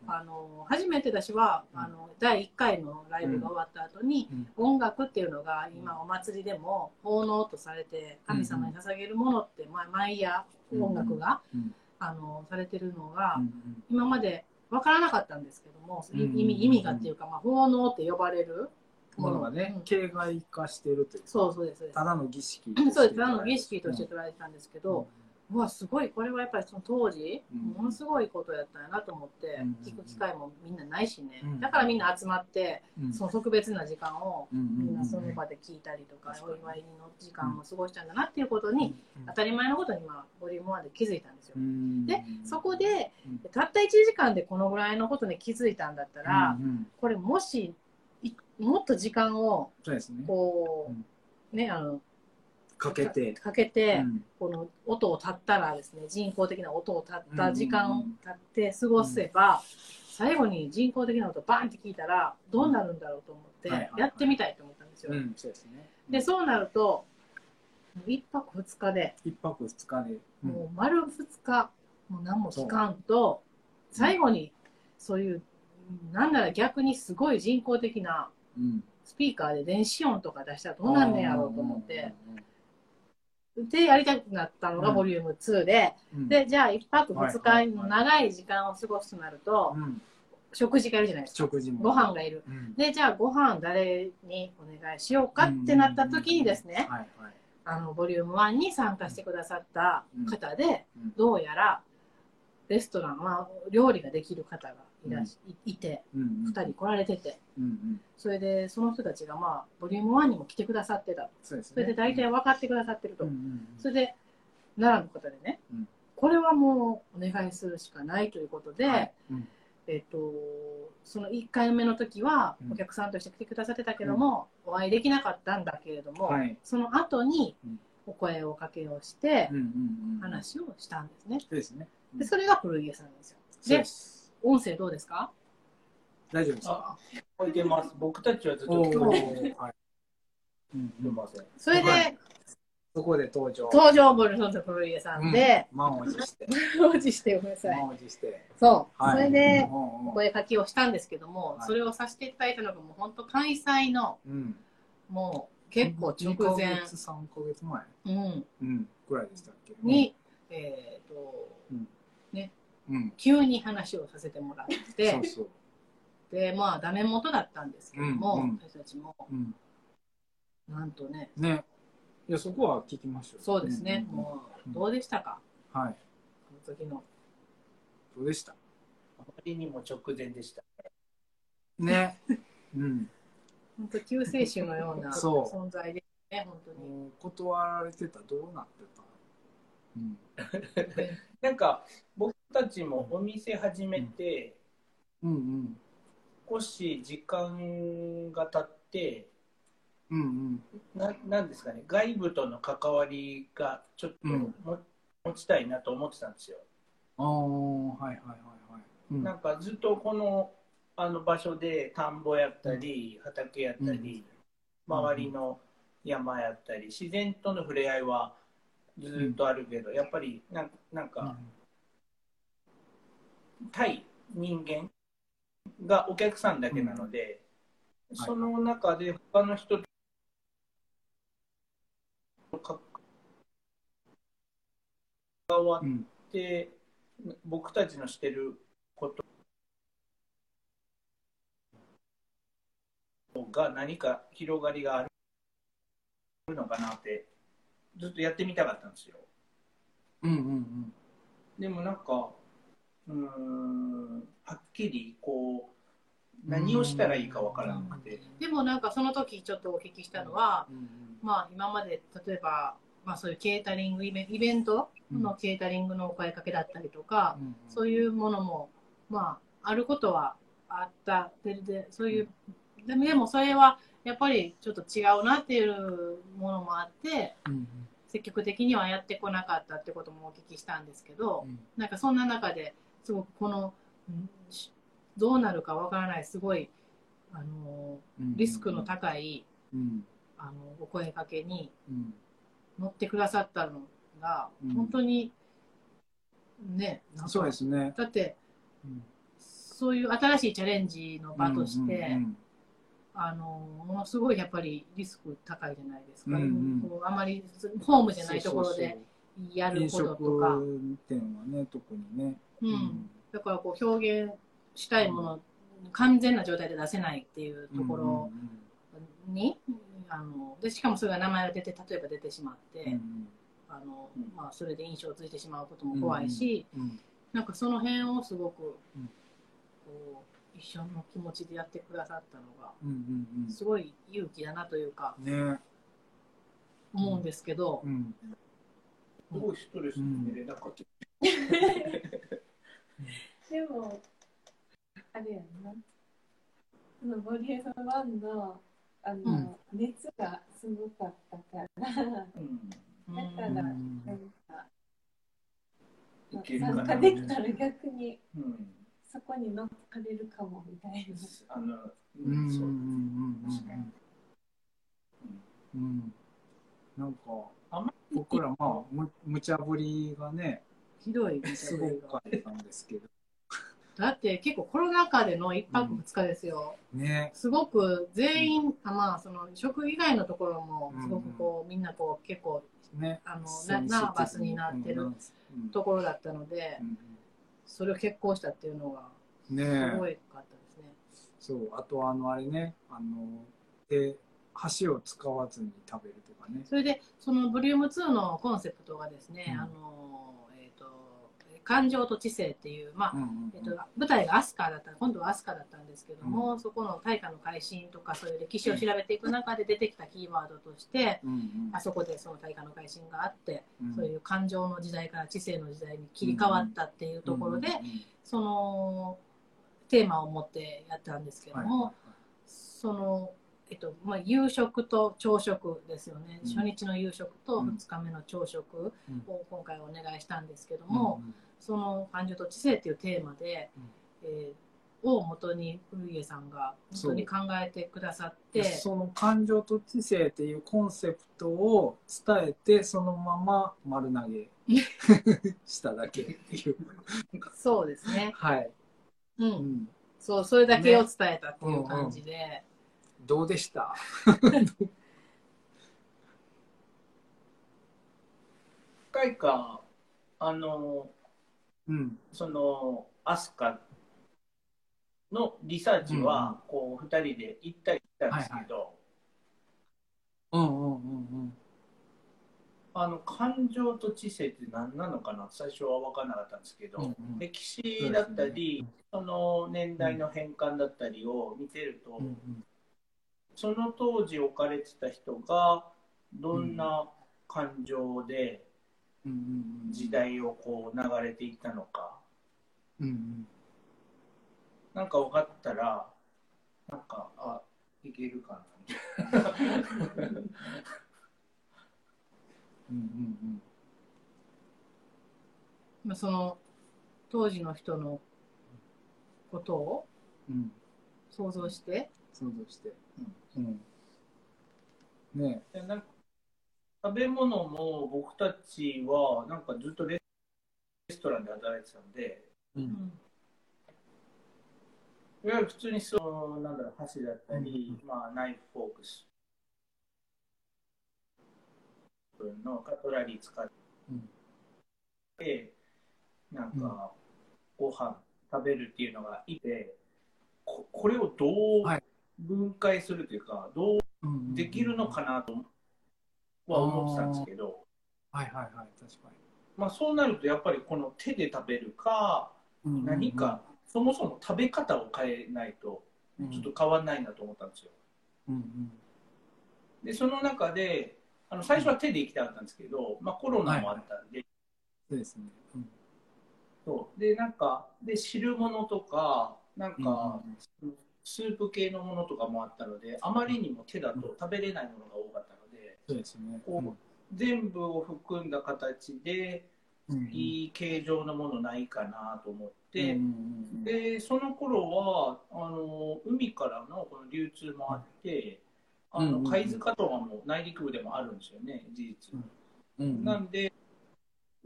B: あの初めて私は
A: うん。
B: あの第1回のライブが終わった後に、音楽っていうのが今お祭りでも奉納とされて神様に捧げるものって、まあ、毎夜音楽が、
A: うん。
B: あのされてるのが、
A: うん。
B: 今まで分からなかったんですけども、
A: うん。
B: 意味意味がっていうか、まあ、奉納って呼ばれる
A: もの。がね
B: うん。
A: 形骸化してるというか
B: そうそうですそうです。
A: ただの儀式
B: そうです。ただの儀式として捉えてたんですけど、うわすごい。これはやっぱりその当時、
A: うん。
B: ものすごいことやったんやなと思って、
A: うん
B: 聞く機会もみんなないしね、
A: うん。
B: だからみんな集まって、
A: うん。
B: その特別な時間をみんなその場で聞いたりとか、お祝いの時間も過ごしたんだなっていうことに、当たり前のことに、まあ、ボリューム1で気づいたんですよ。
A: うん。
B: でそこで
A: うん。
B: たった1時間でこのぐらいのことに気づいたんだったら、これもしいもっと時間をこう、ねあの
A: かけて。
B: かけて、
A: うん。
B: この音を立ったらですね人工的な音を立った時間を
A: うん。うんうん
B: 立って過ごせば、最後に人工的な音バンって聞いたらどうなるんだろうと思ってやってみたいと思ったんですよ。
A: で
B: そうなると1泊2日で、
A: 一泊二日で。うん。
B: もう丸2日もう何も聞かんと最後にそういうなんなら逆にすごい人工的な
A: うん。
B: スピーカーで電子音とか出したらどうなんねやろうと思って。でやりたくなったのが
A: うん。
B: ボリューム2で、
A: うん。
B: でじゃあ1泊2
A: はいはい
B: 日の長い時間を過ごすとなると、
A: うん。
B: 食事がいるじゃないですか。
A: 食事も。
B: ご飯がいる。
A: うん。
B: でじゃあご飯誰にお願いしようかってなった時にですね、
A: はいはい。
B: あのボリューム1に参加してくださった方で、
A: うん。
B: どうやらレストラン、まあ、料理ができる方がいらし、いいて
A: うんうん。
B: 2人来られてて。
A: うんうん。
B: それでその人たちが、まあ、ボリューム1にも来てくださってた。
A: そね。
B: それで大体分かってくださってると。
A: うんうん
B: それで奈良の方でね、
A: うん
B: これはもうお願いするしかないということで、
A: はい。うん。
B: えっとその1回目の時は
A: うん。
B: お客さんとして来てくださってたけども、お会いできなかったんだけれども、
A: はい。
B: その後に
A: うん。
B: お声をかけをして
A: うんうんうん
B: 話をしたんですね。
A: そうですね。
B: でそれが古家さんですよ。で
A: す
B: 音声どうですか？
A: 大丈夫です。か
C: いてます。僕たちはずっと
A: お
C: 聞こえて
A: ーはい。うんうん。
C: すみません。
B: それで、
A: はい。そこで登場。
B: 登場ボルソンと古家さんで、
A: うん。満を持して。
B: おじしてごめんなさい。
A: 満を持して。
B: そう、
A: はい。
B: それで、
A: うんうん
B: お声かけをしたんですけども、
A: はい。
B: それをさせていただいたのがもう本当開催の
A: うん。
B: もう結構直前。
A: 2ヶ月3ヶ月前
B: うん。
A: うん。ぐらいでしたっけ？
B: に、えっ、と
A: うん
B: 急に話をさせてもらっ
A: そ
B: て
A: うそう。
B: でまあダメ元だったんですけども、
A: うんうん。
B: 私たちも。
A: うん。
B: なんとね。
A: ね。いやそこは聞きましょう
B: そうですね、
A: んんん。
B: もうどうでしたか？
A: はい。
B: その時の。
A: どうでした？
C: あまりにも直前でした。
A: ね。うん。
B: 本当救世主のような
A: そう。
B: 存在でね本当に。
A: 断られてた。らどうなってた？うん。
C: なんか僕たちもお店始めて
A: うんうん。
C: 少し時間が経って
A: うんうん。
C: ななんですかね外部との関わりがちょっと持ちたいなと思ってたんですよ。
A: はいはいはいはい。うん。
C: なんかずっとこのあの場所で田んぼやったり、畑やったり、周りの山やったり自然との触れ合いはずっとあるけど、やっぱりなんなんか、対人間がお客さんだけなので、
A: ん。
C: その中で他の人と関わ
A: うん。
C: って、僕たちのしてることが何か広がりがあるのかなってずっとやってみたかったんですよ。
A: うんうんうん。
C: でもなんか、うーん、はっきりこう、何をしたらいいかわからなくて。
B: でもなんかその時ちょっとお聞きしたのは、
A: うん
B: まあ今まで例えば、まあ、そういうケータリングイベンイベントのケータリングのお声かけだったりとか、
A: うん
B: そういうものも、まあ、あることはあったででそういうでもでもそれはやっぱりちょっと違うなっていうものもあって
A: うん。
B: 積極的にはやってこなかったってこともお聞きしたんですけど、
A: うん。
B: なんかそんな中ですごくこのどうなるかわからないすごいあの
A: うん。
B: リスクの高い
A: うん。
B: あのお声かけに
A: うん。
B: 乗ってくださったのが、
A: うん。
B: 本当にね
A: そうですね。
B: だって
A: うん。
B: そういう新しいチャレンジの場として、あのものすごいやっぱりリスク高いじゃないですか、
A: うんうん。
B: こうあまりホームじゃないところでやる
A: 飲
B: こととか。
A: 食店はね特にね。
B: うん。だからこう表現したいもの、完全な状態で出せないっていうところに、あのでしかもそれが名前が出て例えば出てしまって、
A: うんうん。
B: ああの、
C: うん。
B: まあ、それで印象ついてしまうことも怖いし、
A: うん
B: なんかその辺をすごく、
A: うん。
B: こう一緒の気持ちでやってくださったのが
A: うんうん
B: すごい勇気だなというか
A: うんね。
B: 思うんですけど、
A: うん
C: すごいストレスに寝れなかった。
D: でも、あれやんな。そのボリューム1のあの、
A: うん
D: 熱がすごかったから、
C: うん。
B: うん
D: だから、
A: うん
D: なんか、
C: いけるかな。
D: 参加できたら逆に
C: うん。
D: そこに乗っかれるかもみたいな。
C: あの、
A: う
C: うんん、そう。
A: うんなんか
C: あんま
A: 僕らまあむ無茶ぶりがね
B: ひどい
A: すごかったんですけど
B: だって結構コロナ禍での1泊2日ですよ、
A: ね。
B: すごく全員、あまあその食以外のところもすごくこう、みんなこう結構
A: ね
B: あのなナーバスになってる
A: うん
B: ところだったので、
A: うん
B: それを決行したっていうのが
A: ね
B: すごいかったですね。
A: そうあとあのあれねあので箸を使わずに食べるとかね。
B: それでそのボリューム2のコンセプトがですね、
A: うん。
B: あのえっ、と感情と知性っていうまあ、
A: うんうん
B: えっと、舞台がアスカだった今度はアスカだったんですけども、そこの大化の改新とかそういう歴史を調べていく中で出てきたキーワードとして、
A: うんうん。
B: あそこでその大化の改新があって、
A: うん。
B: そういう感情の時代から知性の時代に切り替わったっていうところで、
A: うんうんうん
B: そのテーマを持ってやったんですけども、
A: はいはい。
B: その、えっとまあ、夕食と朝食ですよね、
A: うん。
B: 初日の夕食と
A: うん。
B: 2日目の朝食
A: うん。
B: を今回お願いしたんですけども、
A: うん
B: その感情と知性っていうテーマで、
A: うん。
B: えーを元に古家さんが本当に考えてくださって
A: でその感情と知性っていうコンセプトを伝えてそのまま丸投げ しただけっていう。
B: そうですね、
A: はい、
B: う、
A: うん。ん、
B: そうそれだけを伝えたっていう感じで、
A: どうでした？
C: 回か、あの、
A: うん。
C: その、アスカのリサーチは、こう、二人で行ったり来たんですけど、
A: うんうんうんうん。
C: あの、感情と知性って何なのかな？最初は分からなかったんですけど、
A: うんうん。
C: 歴史だったり、その年代の変換だったりを見てると、
A: うんうん
C: その当時置かれてた人がどんな感情で
A: うんうんうん
C: 時代をこう流れていったのか、
A: うんうん
C: なんか分かったらなんかあいけるかな。みたいな
A: うんうん。
B: まあ、その当時の人のことを
A: うんうん。
B: 想像して。
A: 想像してうん。ね。
C: でなんか食べ物も僕たちはなんかずっとレストランで働いてたんで。
A: う
B: うん。ん
C: いわゆる普通にそのなんだろう箸だったり、まあ、ナイフフォークス。のカトラリー使っ
A: うん。
C: て、なんかご飯食べるっていうのがいてここれをどう
A: はい
C: 分解するというか、どう
A: うん
C: できるのかなとは思ってたんですけど、
A: はいはいはい確か
C: まあ、そうなるとやっぱりこの手で食べるか
A: に
C: 何かそもそも食べ方を変えないとちょっと変わんないなと思ったんですよ。
A: うんうん。
C: でその中であの最初は手で行きたかったんですけど、まあ、コロナもあったんで,、
A: そうですね。うん。
C: そう。でなんかで汁物とかなんか、スープ系のものとかもあったのであまりにも手だと食べれないものが多かったので
A: そうですね。
C: こ全部を含んだ形で
A: うん。
C: いい形状のものないかなと思って、
A: うんうん
C: でその頃はあの海からのこの流通もあって、あ
A: うんうんうん。
C: の貝塚とかも内陸部でもあるんですよね事実。
A: うん。うん
C: なんで、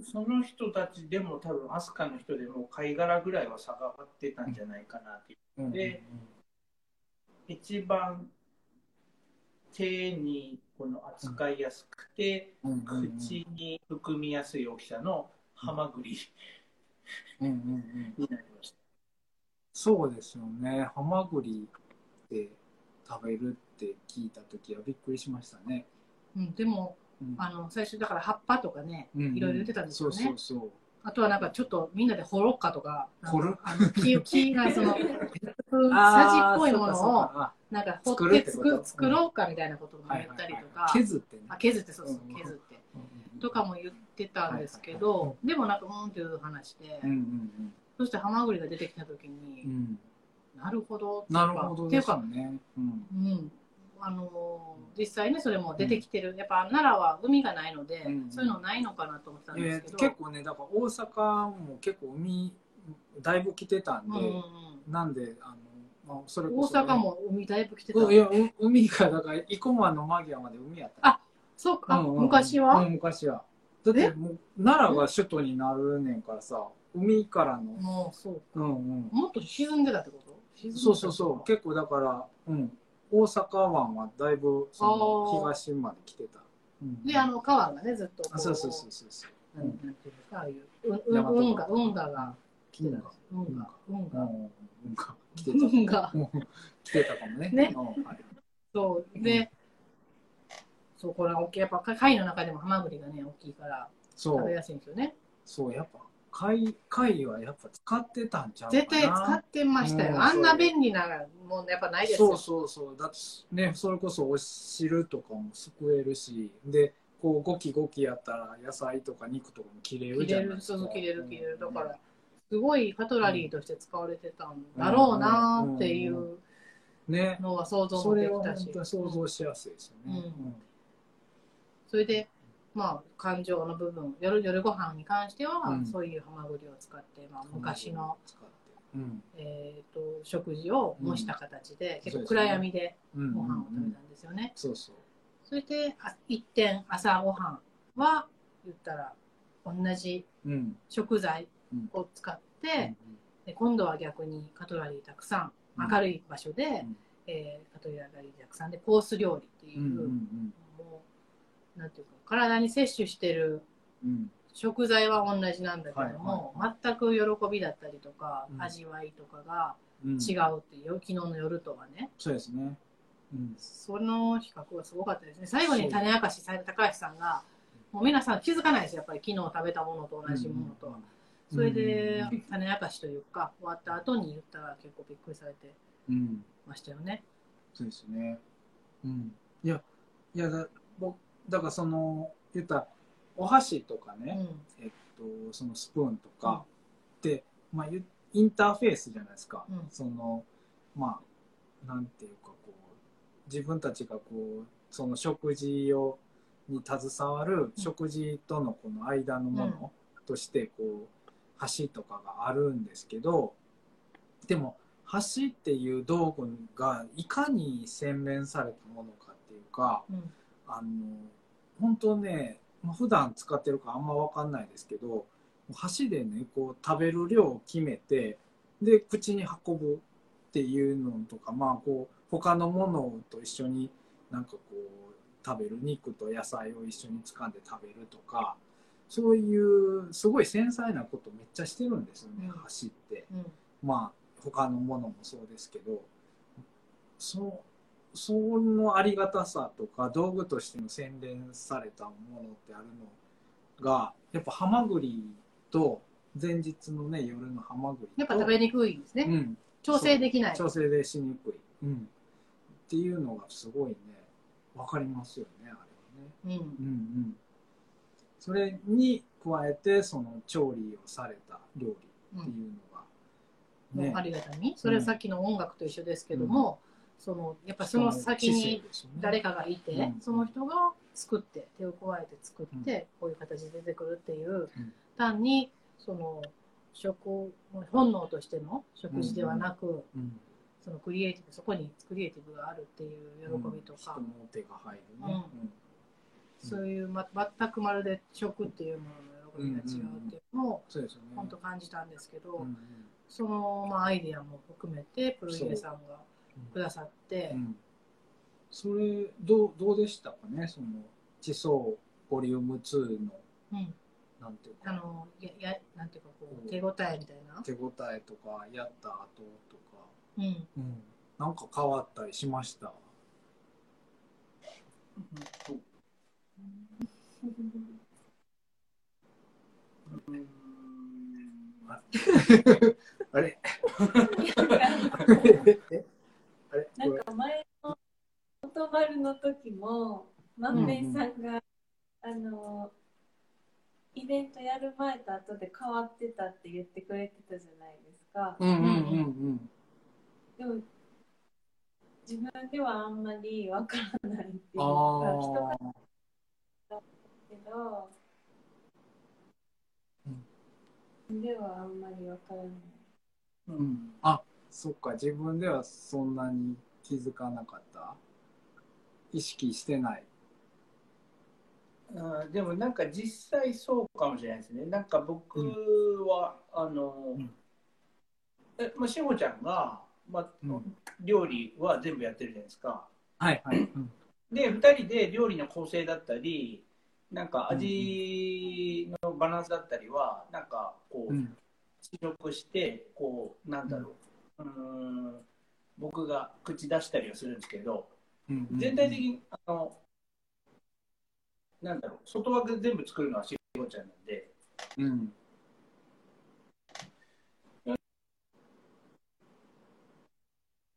C: その人たちでも多分、飛鳥の人でも貝殻ぐらいは差があってたんじゃないかなっていう。
A: うん。
C: で一番手にこの扱いやすくて、
A: うん。
C: 口に含みやすい大きさのハマグリ
A: うん。うん。うん。
C: になりました。
A: そうですよね。ハマグリで食べるって聞いた時はびっくりしましたね。
B: うん、でも
A: うん。
B: あの最初だから葉っぱとかね、いろいろ言ってたんですよね。
A: そうそうそう。
B: あとはなんかちょっとみんなで掘ろっかとか、か
A: 掘る？
B: あの木木がその、さじっぽいものをなんか掘
A: 作
B: って作作ろうかみたいなことも
A: あ
B: 言ったりとか。
A: はい、削ってね。
B: あ削ってそうそう削って。
A: うん。
B: とかも言ってたんですけど、でもなんかうんっていう話で、そしてハマグリが出てきた時に、なるほど
A: なるほど
B: っていうか
A: うん。
B: うん、あのー実際ねそれも出てきてる、やっぱ奈良は海がないので、
A: うん
B: そういうのないのかなと思ってたん
A: え
B: ですけど、
A: 結構ねだから大阪も結構海だいぶ来てたんで、
B: うん、
A: なんであの、まあ、それ
B: 大
A: こそ
B: 阪も海だいぶ来てた、
A: うんいやう海がだから生駒の間際まで海やった。
B: あそうか、あ
A: うんうん
B: 昔は、
A: うん昔は。だってもう奈良が首都になるねんからさ海からの。
B: もうそう
A: うんうん。
B: もっと沈んでたってこと？沈んでた
A: そうそうそう。結構だから、うん、大阪湾はだいぶその東まで来てた、うん、
B: であの川がねずっとこ
A: あそうそうそうそうそう。
B: なんなんていうかああいう運河運河が来てた運
A: うん
B: 河運
A: うん。
B: 河
A: うんか来てた
B: 運河
A: うん来てたかもね。
B: ね。
A: うんはい。
B: そう。で、そうこれは大きいやっぱ貝の中でもハマグリがね大きいから
A: そう。
B: 食べやすいんですよね。
A: そうやっぱ貝貝はやっぱ使ってたんちゃう
B: 絶対使ってましたよ、
A: うん
B: あんな便利なもんやっぱないですよ。
A: そうそうそう。だってねそれこそお汁とかもすくえるしでこうゴキゴキやったら野菜とか肉とかも切れる
B: 切れる
A: じゃないですか。
B: そうそう切れる切れる。だからすごいカトラリーとして使われてたんだろうなっていう
A: ね。
B: のは想像できたし。
A: れは本当に想像しやすいですよね、
B: うん。それでまあ感情の部分夜夜ご飯に関しては、
A: うん。
B: そういうハマグリを使って、まあ、昔の、
A: うん。
B: えー、と食事を模した形で、
A: うん。
B: 結構暗闇で
A: うん。
B: ご飯を食べ
A: うん
B: たんですよね、
A: そうそう。
B: それであ一点朝ごはんは言ったら同じ
A: うん。
B: 食材を使って、で今度は逆にカトラリーたくさん明るい場所で、
A: ん。
B: えーカトラリーたくさんでコース料理っていうう、
A: んうん
B: もうなんていうか体に摂取してる
A: うん。
B: 食材は同じなんだけども、
A: はい
B: 全く喜びだったりとか、
A: うん。
B: 味わいとかが
A: うん。
B: 違うっていう昨日の夜とはね。
A: そうですね。うん。
B: その比較はすごかったですね。最後に種明かし高橋さんがもう皆さん気づかないですよやっぱり昨日食べたものと同じものとは、それで
A: うん
B: 種明かしというか終わった後に言ったら結構びっくりされて
A: うん
B: ましたよね
A: そうですね。うん。いや、いやだ、僕、だからその、言ったらお箸とかね、
B: うん
A: えっと、そのスプーンとかって、まあ、ゆインターフェースじゃないですか。
B: うん
A: その、まあ、なんていうか、こう、自分たちがこう、その食事を、に携わる食事とのこの間のものとして、こう、箸とかがあるんですけど、でも、箸っていう道具がいかに洗練されたものかっていうか、
B: うん。
A: あの本当ねまあ普段使ってるかあんま分かんないですけど箸でねこう食べる量を決めてで口に運ぶっていうのとかまあこう他のものと一緒になんかこう食べる肉と野菜を一緒に掴んで食べるとかそういうすごい繊細なことめっちゃしてるんですよね、
B: うん。
A: 箸って。
B: うん。
A: まあ他のものもそうですけどそそのありがたさとか道具としての洗練されたものってあるのがやっぱハマグリと前日のね夜のハマグリと
B: やっぱ食べにくいですね、
A: うん、
B: 調整できない。
A: 調整でしにくい、うん、っていうのがすごいね分かりますよねあれはね。
B: うん。
A: うんうん、それに加えてその調理をされた料理っていうのが、
B: もうありがたみ。それはさっきの音楽と一緒ですけども、そのやっぱその先に誰かがいて、
A: うん。
B: その人が作って手を加えて作って、こういう形で出てくるっていう、
A: うん。
B: 単にその食本能としての食事ではなく、
A: うん。
B: そのクリエイティブそこにクリエイティブがあるっていう喜びとか、
A: 人の手が入るね、
B: そういう、ま、全くまるで食っていうものの喜びが違うっていうのを、
A: そうですよね。
B: 本当感じたんですけど、
A: うん
B: その、まあ、アイデアも含めてプロイエさんがくださって、
A: うん。それどうどうでしたかね？その地層ボリューム2の
B: うん。
A: なんていうか。
B: あのややなんていうかこう手応えみたいな、
A: 手応えとかやった後とか、
B: うん。
A: うん、なんか変わったりしました、
C: うーん
A: あれ？
D: なんか前の音丸の時も、まんべんさんが、あの、イベントやる前と後で変わってたって言ってくれてたじゃないですか。
A: うんうんうん
D: でも、自分ではあんまりわからないっていう
A: うん。
D: か、
A: あ
D: 人が
A: あ。
D: けど、ではあんまりわからない。
A: うん。あ、そっか。自分ではそんなに気づかなかった。意識してない。
C: うんでもなんか実際そうかもしれないですね。なんか僕は、あの、
A: うん
C: え、まあ、しほちゃんが、まあ
A: うん
C: 料理は全部やってるじゃないですか。
A: はいはい。うん
C: で、2人で料理の構成だったり、なんか味のバランスだったりは、なんかこう、
A: うん。
C: 試食して、こう、なんだろう、うーん、僕が口出したりはするんですけど、全体的に、あの、なんだろう、外枠全部作るのはしほちゃんなんで、
A: うん。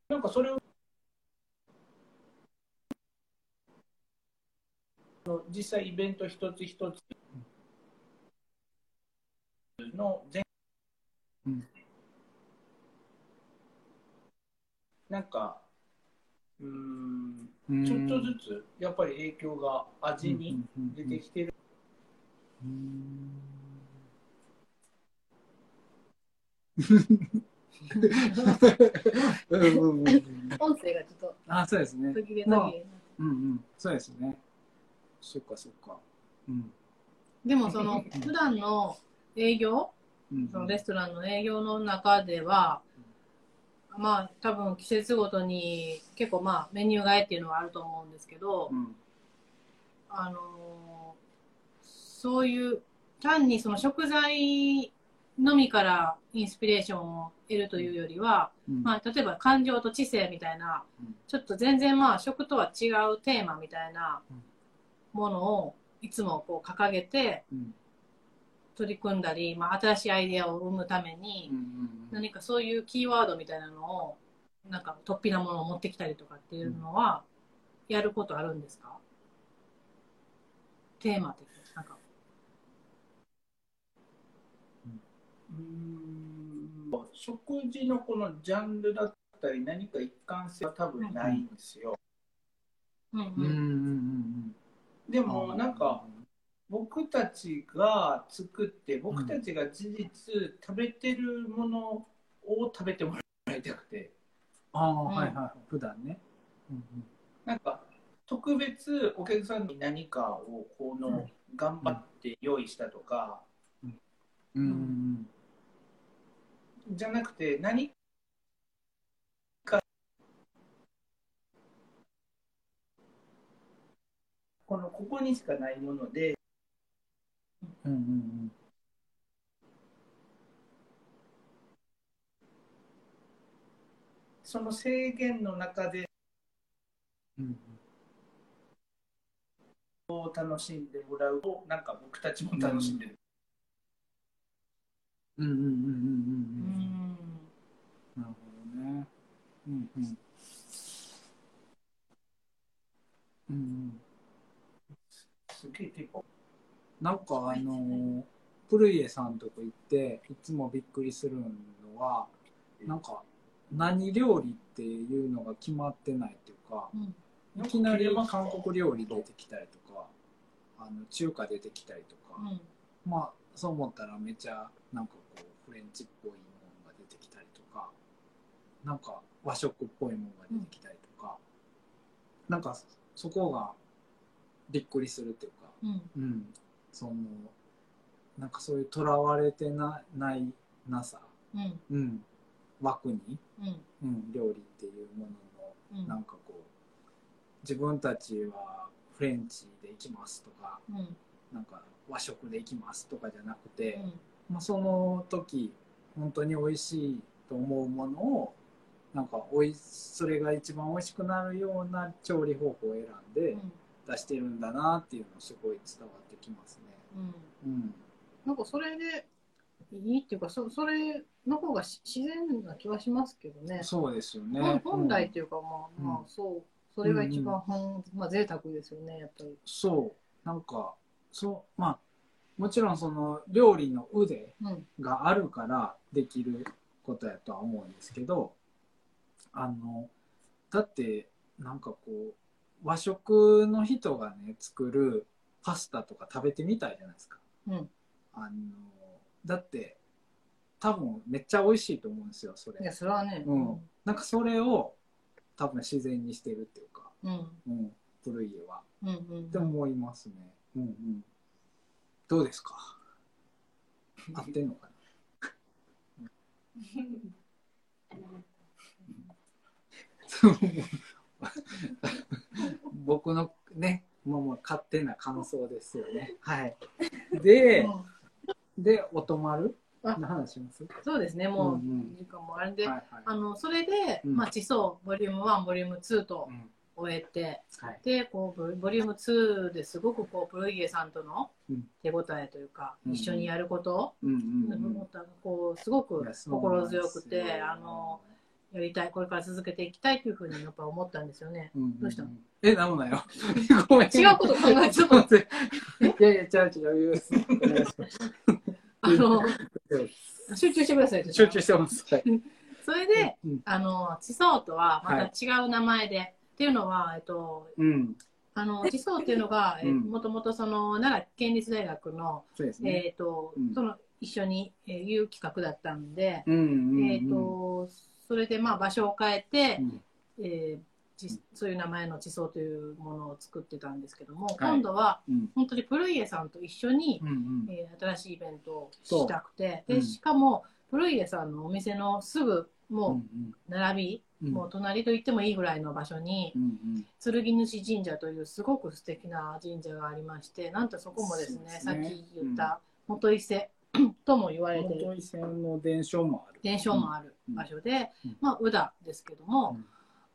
C: なんかそれを、あの実際イベント一つ一つの全、
A: うん
C: なんか、うーん、
A: うん
C: ちょっとずつやっぱり影響が味に出てきてる。
A: うん
B: 音声がちょっ
A: あ、そうですね
B: と。途切れ途
A: まあ
B: 切れ。
A: うんうん、そうですね。そっかそっか。うん。
B: でもその普段の営業、
A: うん。
B: そのレストランの営業の中では、まあ多分季節ごとに結構まあメニュー替えっていうのはあると思うんですけど、
A: うん。
B: あのーそういう単にその食材のみからインスピレーションを得るというよりは、
A: うん。
B: まあ、例えば感情と知性みたいな、
A: うん。
B: ちょっと全然まあ食とは違うテーマみたいなものをいつもこう掲げて
A: うん。
B: 取り組んだり、まあ、新しいアイデアを生むために何かそういうキーワードみたいなのをなんか突飛なものを持ってきたりとかっていうのはやることあるんですか？テーマ的になんか。
C: うーん。食事のこのジャンルだったり何か一貫性は多分ないんですよ。
B: うん。
A: うんうんうん
C: で
A: うん
C: もなんか僕たちが作って僕たちが事実食べてるものを食べてもらいたくて。
A: ああ、
B: うん。
A: はいはい普段ね。うん
C: なんか特別お客さんに何かをこの頑張って用意したとか。
A: うん。うんうん
C: じゃなくて何かこのここにしかないもので
A: うんうん
C: その制限の中で
A: うん
C: 楽しんでもらうとなんか僕たちも楽しんでる、
A: うんうんうんうんうんうん。
B: うん。
A: なるほどね。うんうん。うんうん
C: すげえテンポ。
A: なんかあのープルイエさんとこ行っていつもびっくりするのはなんか何料理っていうのが決まってないっていうか
B: うん。
A: いきなり韓国料理出てきたりとかあの中華出てきたりとか、
B: うん。
A: まあそう思ったらめちゃなんかこうフレンチっぽいものが出てきたりとかなんか和食っぽいものが出てきたりとか、なんかそこがびっくりするっていうか、
B: うん。
A: うん、そのなんかそういうとらわれてなないなさ、
B: うん。
A: うん、枠に、
B: うん。
A: うん、料理っていうものの
B: うん。
A: なんかこう自分たちはフレンチで行きますとか
B: うん。
A: なんか和食で行きますとかじゃなくて、
B: うん。
A: まあ、その時本当に美味しいと思うものをなんかおいそれが一番美味しくなるような調理方法を選んで出してるんだなっていうのすごい伝わってきますね。
B: うん
A: うん、
B: なんかそれでいいっていうかそそれの方がし自然な気はしますけどね。
A: そうですよね。
B: 本本来っ
A: うん
B: ていうか、まあ、
A: うん
B: まあそうそれが一番本、まあ贅沢ですよねやっぱり。
A: そうなんかそうまあもちろんその料理の腕
B: うん
A: があるからできることやとは思うんですけどあのだってなんかこう和食の人がね作るパスタとか食べてみたいじゃないですか。
B: うん。
A: あのだって多分めっちゃ美味しいと思うんですよそれ
B: いや。それはね。
A: うん、なんかそれを多分自然にしてるっていうか、
B: うん
A: うん、古い家は。
B: うんうん
A: って思いますね。うんうん。どうですか？合ってんのかな？僕のね、まあまあ勝手な感想ですよね。はい。で、
B: うん。
A: で、お泊まる
B: あ。
A: の話します？
B: そうですね。もう
A: うんうん。
B: 時間もあれで、
A: はいはい。
B: あのそれで、
A: うん。
B: まあ、地層ボリューム1ボリューム2と
A: うん。
B: 終えて、
A: はい。
B: でこうボボリューム2ですごくこうプロイエさんとの
A: うん。
B: 手応えというか、
A: うん
B: 一緒にやること、
A: うんうんうん。
B: 思ったこうすごく心強くてあのやりたいこれから続けていきたいというふうにやっぱ思ったんですよね。
A: うんんん
B: どうしたの？
A: え、なんもないよ。ごめん。
B: 違うこと考えちゃった
A: 待って。いやいや、違う違う。
B: あの 集中してください。
A: 集中してます。はい。
B: それで、
A: うん
B: あの地層とはまた違う名前で、っていうのは、えっと、
A: うん。
B: あの地層っていうのが、もともとその奈良県立大学の、
A: ね。
B: えっと
A: うん
B: その一緒に、えーいう企画だったんで、
A: うんうんうん。
B: えっとそれでまあ場所を変えて、
A: うん。
B: えーちそういう名前の地層というものを作ってたんですけども、
A: い。
B: 今度は
A: うん。
B: 本当にプルイエさんと一緒に、
A: うんうん。
B: えー新しいイベントをしたくてでしかもプルイエさんのお店のすぐ
A: うん
B: もう並び、
A: うん。
B: もう隣と言ってもいいぐらいの場所に
A: うんうん。
B: 剣主神社というすごく素敵な神社がありましてなんとそこもですね
A: そうです
B: さっ
A: ね
B: き言った元伊勢 とも言われている。
A: 線の伝承もある。
B: 伝承もある場所で、
A: うん。
B: まあ宇田ですけども、
A: うん。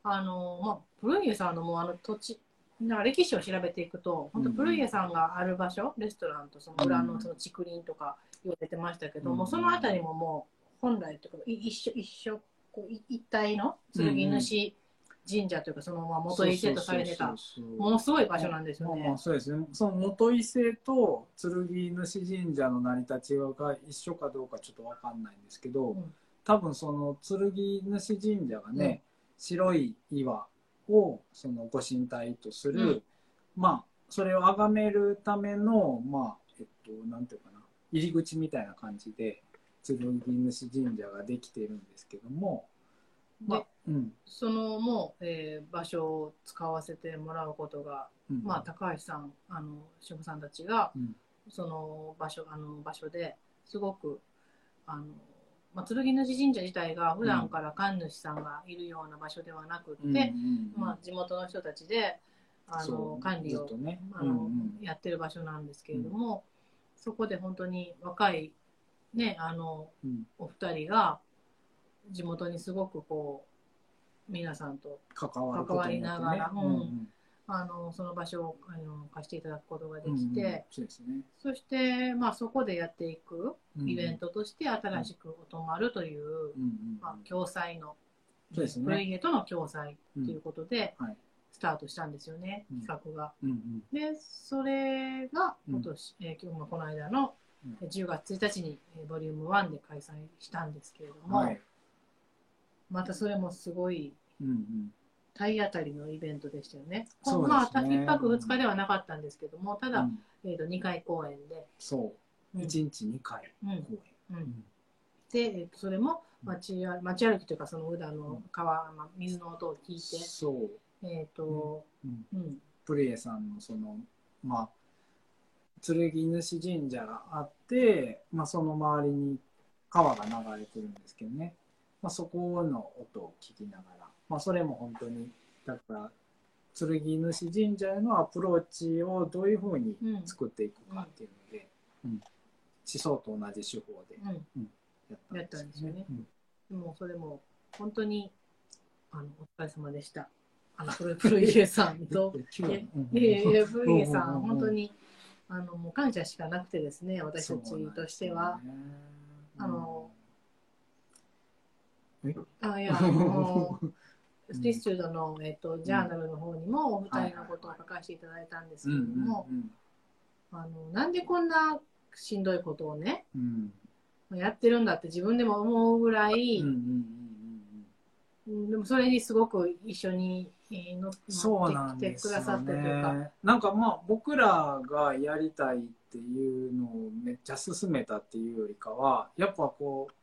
B: あのまあプルイエさんのもうあの土地なんか歴史を調べていくと本当プルイエさんがある場所、レストランとその裏のその竹林とか言われてましたけども、
A: うん。
B: その辺りももう本来というかい一緒一緒こうい一体の剣主神社というかそのまま元伊勢とされてたものすごい場所なんですよね。
A: そうですね。その元伊勢と剣主神社の成り立ちが一緒かどうかちょっとわかんないんですけど、
B: うん
A: 多分その剣主神社がね、白い岩をそのご神体とする、
B: うん
A: まあそれを崇めるためのまあえっとなんていうかな入り口みたいな感じで剣主神社ができているんですけども、まあ
B: で
A: うん。
B: そのもう、えー場所を使わせてもらうことが、
A: うん。
B: まあ、高橋さんあの志保さんたちが、
A: うん。
B: その場所あの場所ですごくあの、まあ、剣主神社自体が普段から神主さんがいるような場所ではなくって、
A: うんうんうん
B: まあ、地元の人たちであ
A: そ
B: の
A: う
B: 管理を
A: ね。
B: あの、
A: うんうん。
B: やってる場所なんですけれども、そこで本当に若い、ね、あの
A: うん。
B: お二人が地元にすごくこう皆さんと
A: 関わ
B: りながら
A: うん。うん
B: あのその場所をあの貸していただくことがで
A: うんうん。
B: きて、
A: そうですね。
B: そして、まあ、そこでやっていくイベン
A: ト、
B: トとして新しくお泊まるという、
A: うんうん
B: まあ、共催の
A: そうですね。
B: プレイエとの共催ということで、
A: はい。
B: スタートしたんですよね、
A: うん。
B: 企画が。
A: うんうん。
B: でそれが
A: うん。
B: 今年、えー今日もこの間の
A: うん。
B: えー10月1日に、えーボリューム1で開催したんですけれども、
A: はい
B: またそれもすごい
A: うんうん
B: 体当たりのイベントでしたよね。
A: そうですね。
B: まあ、1泊2日ではなかったんですけども、ただ、
A: うん。
B: えー、と2回公演で、
A: そう。
B: うん。
A: 一日二回
B: うん。
A: 公演
B: うん。で、えーとそれも街あ街歩きというか、その宇田の川、まあ、水の音を聞いて、
A: そう。
B: えっ、と、
A: うん。
B: うん、
A: プレイさんのそのまあ剣主神社があって、まあ、その周りに川が流れてるんですけどね、まあ、そこの音を聞きながら、まあ、それも本当にだから剣主神社へのアプローチをどういうふうに作っていくかっていうので、うん。地層と同じ手法で
B: うん、
A: やったんですよね。うん。
B: もうそれも本当にあのお疲れ様でした。あのプルプルイエさんと、いえいえ、プルイエさ
A: うん。うん。うん。
B: ん、本当にあのもう感謝しかなくてですね私たちとしては。あの
A: え
B: あいやあのスティスチュードの、えっと、ジャーナルの方にもお二人のことを書かせていただいたんですけれども、あのなんでこんなしんどいことをね
A: うん。
B: やってるんだって自分でも思うぐらい、でもそれにすごく一緒に、えー乗ってきてくださってというか。
A: ね。なんかまあ僕らがやりたいっていうのをめっちゃ進めたっていうよりかはやっぱこう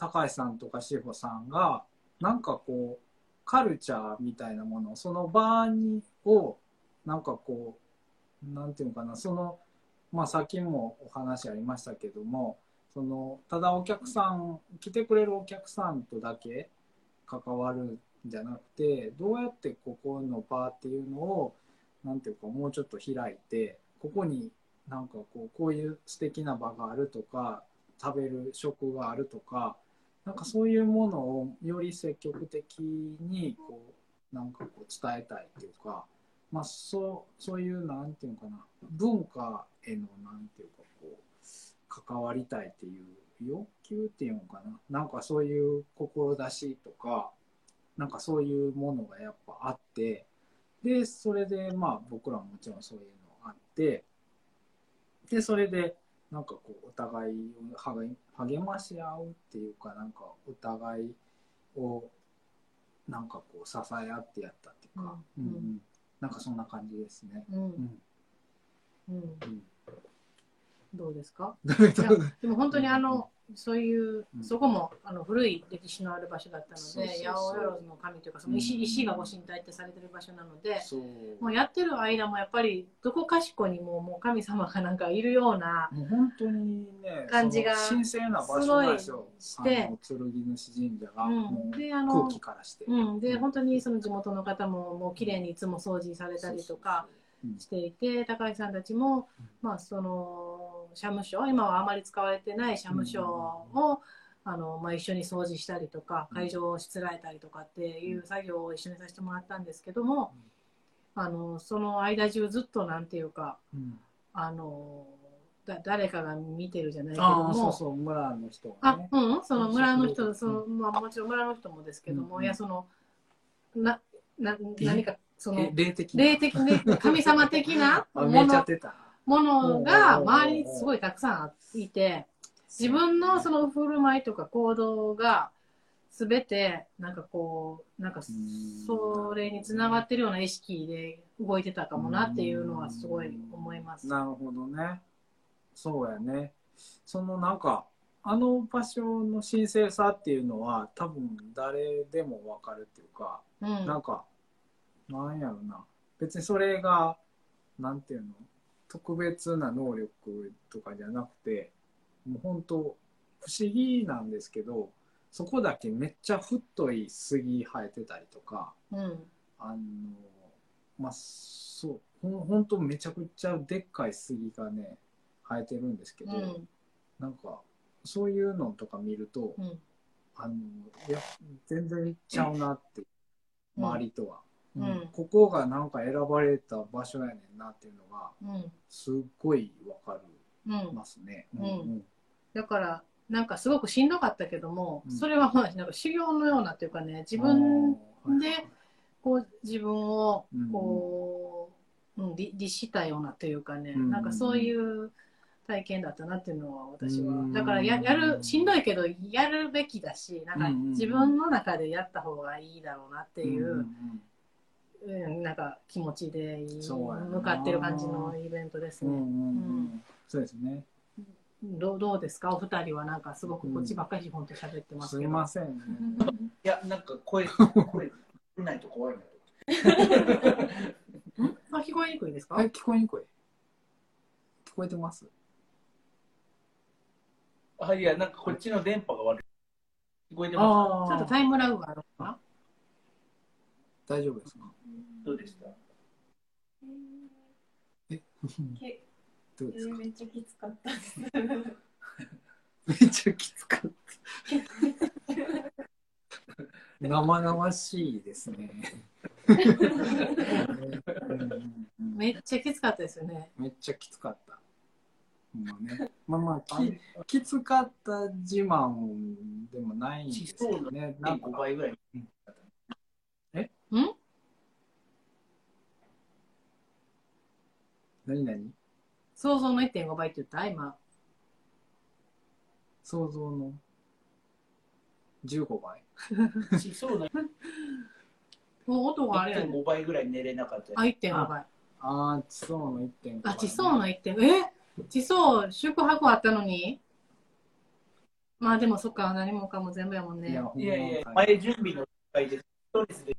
A: 高橋さんとか志保さんがなんかこうカルチャーみたいなものその場にをなんかこうなんていうのかなそのまあさっきもお話ありましたけどもそのただお客さん来てくれるお客さんとだけ関わるんじゃなくてどうやってここの場っていうのをなんていうかもうちょっと開いてここになんかこうこういう素敵な場があるとか食べる食があるとかなんかそういうものをより積極的にこうなんかこう伝えたいっていうか、まあ、そうそういうなんていうのかな文化へのなんていうかこう関わりたいっていう欲求っていうのかななんかそういう志とかなんかそういうものがやっぱあってでそれでまあ僕らももちろんそういうのあってでそれでなんかこうお互いを励励まし合うっていうかなんかお互いをなんかこう支え合ってやったっていうか、
B: うん。
A: うん。うんなんかそんな感じですね。
B: うん。
A: うん。
B: うん、
A: うん。
B: どうですか？でも本当にあの、そういう、
A: うん。
B: そこもあの古い歴史のある場所だったので、八百万の神というか、その石,、
A: うん。
B: 石がご神体ってされてる場所なので、もうやってる間もやっぱり、どこかしこにももう神様がなんかいるような、
A: もう本当にね
B: 感じが
A: 神聖な場所なんですよ。
B: して
A: 剣主神社が、
B: うん。
A: もう
B: であの
A: 空気からして、
B: うん、で、本当にその地元の方ももう綺麗にいつも掃除されたりとか
A: うん。
B: していて、高橋さんたちも
A: うん、
B: まあその、社務所、今はあまり使われてない社務所を、あのまあ、一緒に掃除したりとか
A: うん。
B: 会場をしつらえたりとかっていう作業を一緒にさせてもらったんですけども、あのその間中ずっとなんていうか
A: うん。
B: あのだ誰かが見てるじゃないけど
A: ああそう
B: も
A: そう村の人が
B: あ
A: ね
B: うんその村の人
A: うん
B: その、まあ、もちろん村の人もですけども、
A: うん
B: いやそのなな
A: え？
B: 何かその
A: え霊的な？
B: 霊的ね神様的な
A: あ
B: もの
A: 見えちゃってた
B: ものが周りにすごいたくさんいて。自分のその振る舞いとか行動が全てなんかこうなんかそれにつながってるような意識で動いてたかもなっていうのはすごい思います。
A: なるほどね。そうやね。そのなんかあの場所の神聖さっていうのは多分誰でもわかるっていうか、
B: うん。
A: なんかなんやろな。別にそれがなんていうの？特別な能力とかじゃなくてもう本当不思議なんですけどそこだけめっちゃ太い杉生えてたりとか
B: うん。
A: あのまあそうほんほんとめちゃくちゃでっかい杉がね生えてるんですけど、
B: うん。
A: なんかそういうのとか見ると、
B: うん。
A: あのいや全然ちゃうなって、
B: うん。
A: 周りとは、
B: うん。
A: うん。ここがなんか選ばれた場所やねんなっていうのが
B: うん。
A: すっごいわか
B: うん
A: りますね。
B: うん。だからなんかすごくしんどかったけども、
A: うん。
B: それはまあなんか修行のようなというかね自分でこう自分をこう、うん、律律したようなというかね、
A: うん。
B: なんかそういう体験だったなっていうのは私は、
A: うん。
B: だからややるしんどいけどやるべきだしなんか自分の中でやった方がいいだろうなっていう、なんか気持ちで向かってる感じのイベントですね。
A: うんうんうん。そうですね。
B: どうどうですか？お二人はなんかすごくこっちばっかり本当喋ってます
A: す
B: けど。
A: いません、ね。
C: いや、なんか声、声出ないと怖いな。
B: あ聞こえにくいですか？
A: え聞こえにくい。聞こえてます。
C: あ、いや、なんかこっちの電波が悪い。聞こえてま
A: あ
B: ちょっとタイムラグがあるかな？
A: 大丈夫ですか？
C: すどうでした？
A: え？
D: け
A: どうですか？
D: めっちゃきつかったです。
A: めっちゃきつかった。生々しいですね。うん
B: めっちゃきつかったですよね。
A: めっちゃきつかった。まね。まあまあ、ききつかった自慢でもないんですけどね。なん
C: 1.5
A: か、
C: 倍ぐらい。
A: 何何？
B: 想像の1.5倍って言った？今。
A: 想像の。15倍。
C: しそうな
B: もう音があれやね
C: 1.5倍ぐらい寝れなかった
B: あ、1.5倍。
A: ああ、地層の1.5倍、
B: あ、地層の1.5。え？地層宿泊あったのに？まあでもそっか、何もかも全部やもんね。
A: いや、
C: いや前準備の段階でストレスで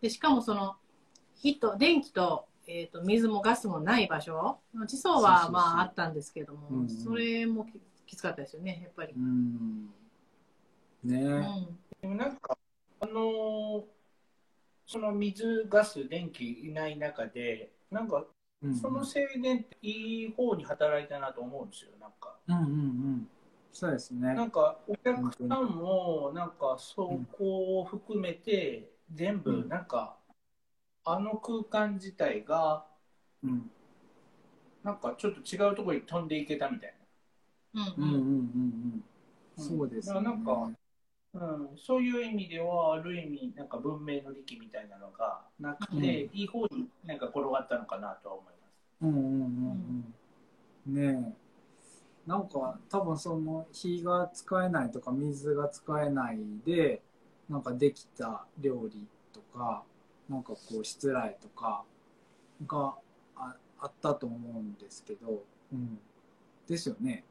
B: でしかもその火と電気と,、えー、と水もガスもない場所地層はまああったんですけども、
A: うんうん
B: それもききつかったですよねやっぱり
A: う、ん。ねえ。
B: うん
C: でもなんか、あのーその水、ガス、電気いない中で、なんか、
A: うん
C: その制限っていい方に働いたなと思うんですよ、なんか。
A: うんうんうん。そうですね。
C: なんか、お客さんも、なんか、そこを含めて、全部、
A: うん
C: なんか、あの空間自体が、
A: うん
C: なんかちょっと違うところに飛んでいけたみたい
B: うんうん
A: うんうんうんうん。そうですね。
C: だからなんかな。うん、そういう意味では、ある意味、なんか文明の利器みたいなのがなくて、
A: うん
C: いい方になんか転がったのかなとは思います。
A: うんうんうんうん。ねえ。なんか多分その火が使えないとか水が使えないでなんかできた料理とかなんかこうしつらいとかがああったと思うんですけど、うん、ですよね。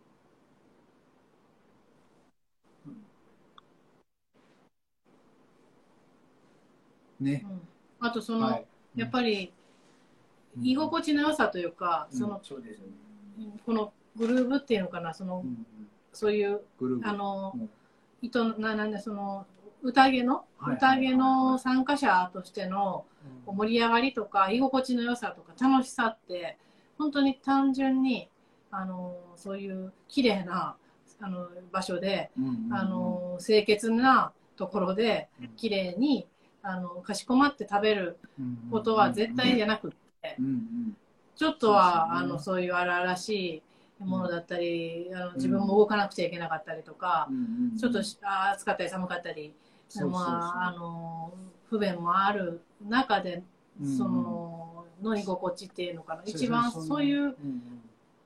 A: ね。
B: うんあとその、
A: はい。
B: やっぱり居心地の良さというか、
A: うん
B: その
C: そうですよね。
B: このグルーブっていうのかなその、
A: うんうん。
B: そういうあの、
A: うん。
B: 糸ななんでその宴の
A: はい
B: 宴の参加者としての盛り上がりとか居心地の良さとか楽しさって本当に単純にあのそういう綺麗なあの場所で、あの清潔なところで
A: うん。
B: 綺麗にあのかしこまって食べることは絶対じゃなくってちょっとはあのそういう荒々しいものだったりあの自分も動かなくちゃいけなかったりとかちょっと暑かったり寒かったりまあ、あの不便もある中で、
A: うん
B: そのの居心地っていうのかな、一番
A: そう
B: いう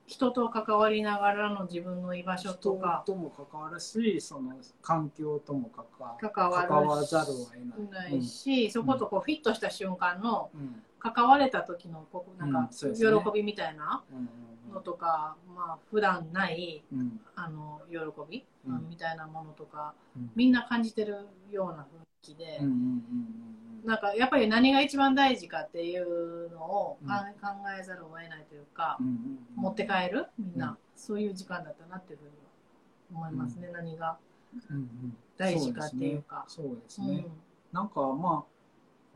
B: 人と関わりながらの自分の居場所と
A: 人
B: か
A: とも関わるしその環境とも関わ
B: 関わ
A: ざるを得ない。
B: し、そことこうフィットした瞬間の
A: うん。
B: 関われた時のこうなん
A: うん
B: か喜びみたいな
A: うん
B: のとか、まあ普段ない
A: うん。うん
B: あの喜び、
A: うん。
B: みたいなものとか
A: うん。
B: みんな感じてるような雰囲気で。なんかやっぱり何が一番大事かっていうのを
A: うん。
B: 考えざるを得ないというか、持って帰るみんな、
A: うん。
B: そういう時間だったなっていうふうには思いますね、何が大事かっていうか。
A: そうです
B: うん
A: ね。なんかま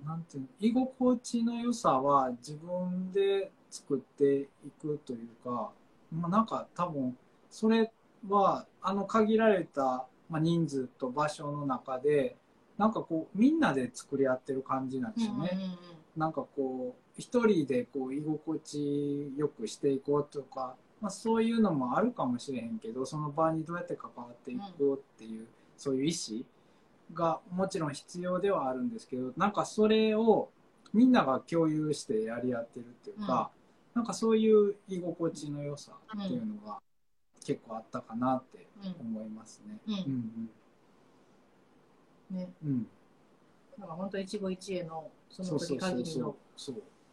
A: あなんていうの居心地の良さは自分で作っていくというか、まあ、なんか多分それはあの限られた、まあ、人数と場所の中でなんかこうみんなで作り合ってる感じなんですよね。
B: うんうんうん
A: なんかこう一人でこう居心地よくしていこうとか、まあ、そういうのもあるかもしれへんけどその場にどうやって関わっていこうっていう、そういう意思がもちろん必要ではあるんですけどなんかそれをみんなが共有してやり合ってるっていうか、なんかそういう居心地の良さっていうのが結構あったかなって思いますね。
B: うん。
A: うん。
B: ね
A: うん。うん。
B: なんか本当一期一会のその時限りの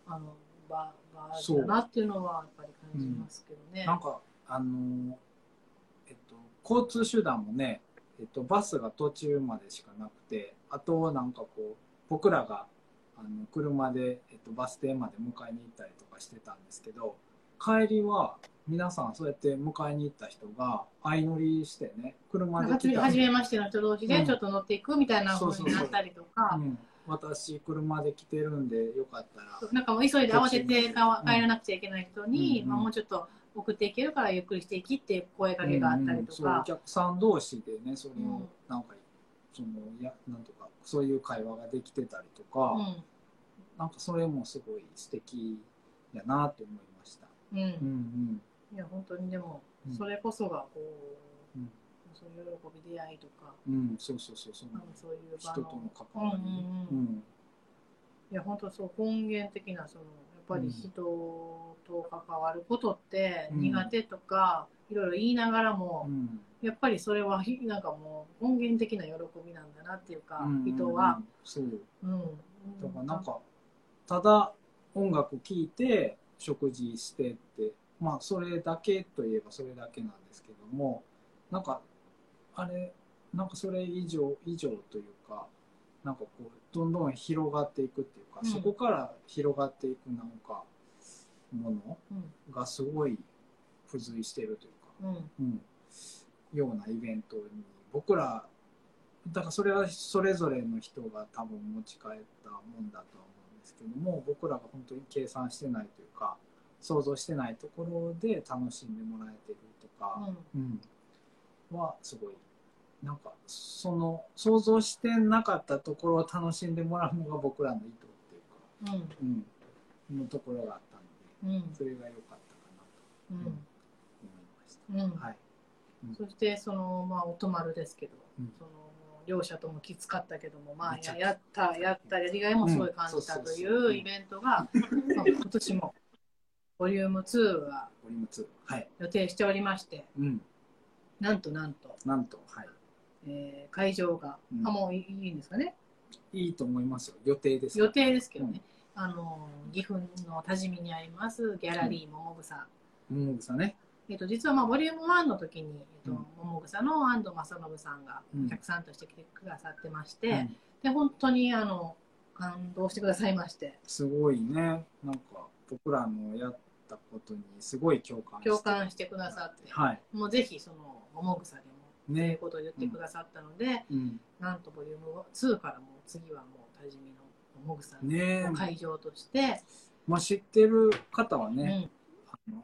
B: あの場場だなっていうのはやっぱり感じますけどね。
A: なんかあのーえっと交通手段もね、えっと、バスが途中までしかなくてあとなんかこう僕らがあの車で、えっと、バス停まで迎えに行ったりとかしてたんですけど帰りは皆さんそうやって迎えに行った人が相乗りしてね車で来た
B: 初めましての人同士
A: うん。
B: でちょっと乗っていくみたいな風になったりとか、
A: うん、私車で来てるんでよかったら。
B: なんかもう急いで慌てて帰らなくちゃいけない人に、
A: うん。
B: まあ、もうちょっと送っていけるからゆっくりしていきって声かけがあったりとか。
A: うん。うん。そうお、客さん同士でねそれを
B: うん。
A: なんか、そのやなんとかそういう会話ができてたりとか、
B: うん。
A: なんかそれもすごい素敵やなって思いました。
B: うん。
A: うんうん。
B: いや本当にでも
A: うん。
B: それこそがこう、
A: うん。
B: そういう喜び出会いとか、
A: うんそうそうそうそう。
B: そういう
A: 人との関わり
B: うんうんいや本当そう根源的なそのやっぱり人と関わることって
A: うん
B: 苦手とか、いろいろ言いながらも、
A: うん
B: やっぱりそれはひなんかもう根源的な喜びなんだなっていうか、
A: うん
B: 人は、
A: そう。
B: うん、
A: だからなんかただ音楽聴いて食事してってまあそれだけといえばそれだけなんですけどもなんかあれなんかそれ以上以上というかなんかこうどんどん広がっていくっていうか、
B: うん。
A: そこから広がっていくなんかもの
B: うん
A: がすごい付随してるというか、
B: うん。
A: うん、ようなイベントに僕らだからそれはそれぞれの人が多分持ち帰ったもんだとは思うんですけども僕らが本当に計算してないというか想像してないところで楽しんでもらえてるとか、うん。はすごい。なんかその想像してなかったところを楽しんでもらうのが僕らの意図っていうか、
B: うん。
A: うん、のところがあったので
B: うん。
A: それが良かったかなと
B: うん。
A: 思いました。
B: うん
A: はい
B: そしてそのまあお泊まるですけど、
A: うん
B: その両者ともきつかったけどもまあややったやったやりがいもすごい感じたというイベントが、まあ今年もボリューム2が
A: ボリューム2。はい。
B: 予定しておりまして
A: うん。
B: なんとなんと、
A: なんと、はい。
B: えー会場が、
A: うん
B: あもういいいんですかね？
A: いいと思いますよ。予定です。
B: 予定ですけどね、あの岐阜の多治見にありますギャラリー桃草、
A: もぐさね。
B: えっと実はまあボリューム1の時に、えっと
A: うん
B: 桃草の安藤正信さんが
A: うん
B: お客さんとして来てくださってまして、
A: うん
B: で本当にあの感動してくださいまして
A: すごいね。なんか、僕らのやったことにすごい共感して。
B: 共感してくださって、
A: はい。
B: もうぜひその桃草でもという
A: ね。
B: ことを言ってくださったので、
A: うん。
B: なんとボリューム2からもう次はもう多治見の桃草
A: ね
B: の会場として、
A: まあ知ってる方は
B: う
A: ね、
B: ん
A: あの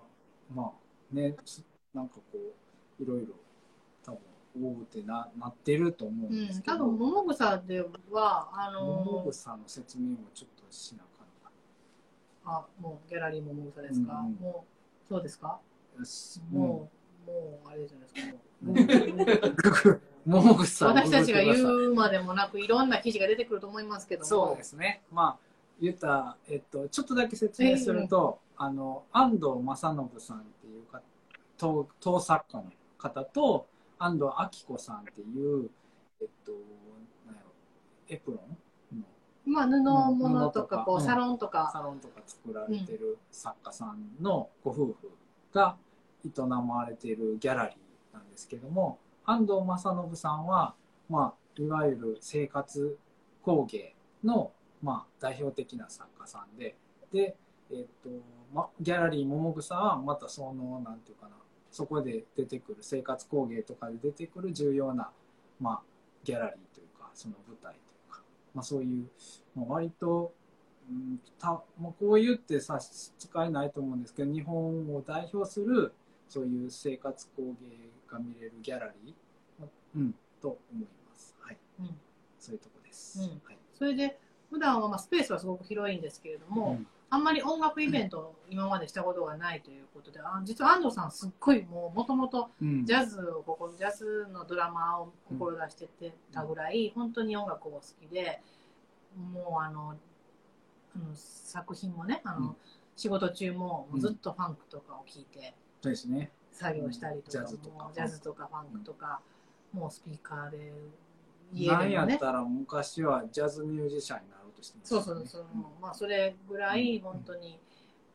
A: まあね、すなんかこう、いろいろ多分、おおってななってると思う
B: うんん、
A: ですけど、
B: 多分桃草ではあの
A: もぐさの説明をちょっとしなあかんのか
B: あもうギャラリー桃草ですか、
A: うんうん。
B: もうそうですか、
A: なよし
B: もうもう。あれじゃないですか？もう
A: ググもぐさを
B: 私たちが言
A: う
B: までもなくいろんな記事が出てくると思いますけども。
A: そうですね。まあ、言った、えっと、ちょっとだけ説明すると、あの、安藤正信さんっていうか、陶陶作家の方と、安藤明子さんっていう、えっと、なんやろ、エプロンの
B: まあ、布物とかこう
A: うん。
B: サロンとか、
A: サロンとか作られてる作家さんのご夫婦が営まれているギャラリーなんですけども安藤正信さんは、まあ、いわゆる生活工芸の、まあ、代表的な作家さんでで、えっとま、ギャラリー桃草はまたそのなんていうかなそこで出てくる生活工芸とかで出てくる重要な、まあ、ギャラリーというかその舞台というか、まあ、そういう、まあ、割とうんたもうこう言って差し支えないと思うんですけど日本を代表するそういう生活工芸が見れるギャラリー、うん、と思います。はい、
B: うん。
A: そういうとこです。
B: うん。
A: はい。
B: それで普段はまあスペースはすごく広いんですけれども、
A: うん
B: あんまり音楽イベントを今までしたことがないということで、あ実は安藤さんすっごいもうもともと
A: うん。
B: ジャズをここジャズのドラマーを志しててたぐらい、本当に音楽を好きでもうあのあの作品もねあの、
A: うん。
B: 仕事中もずっとファンクとかを聴いて
A: そうですね。
B: 作業したりとか、
A: ジャズとか。
B: もうジャズとかファンクとか、もうスピーカーで
A: なん
B: でもね。
A: やったら昔はジャズミュージシャンになしてました
B: そう
A: ね
B: そうそう、まあそれぐらい本当に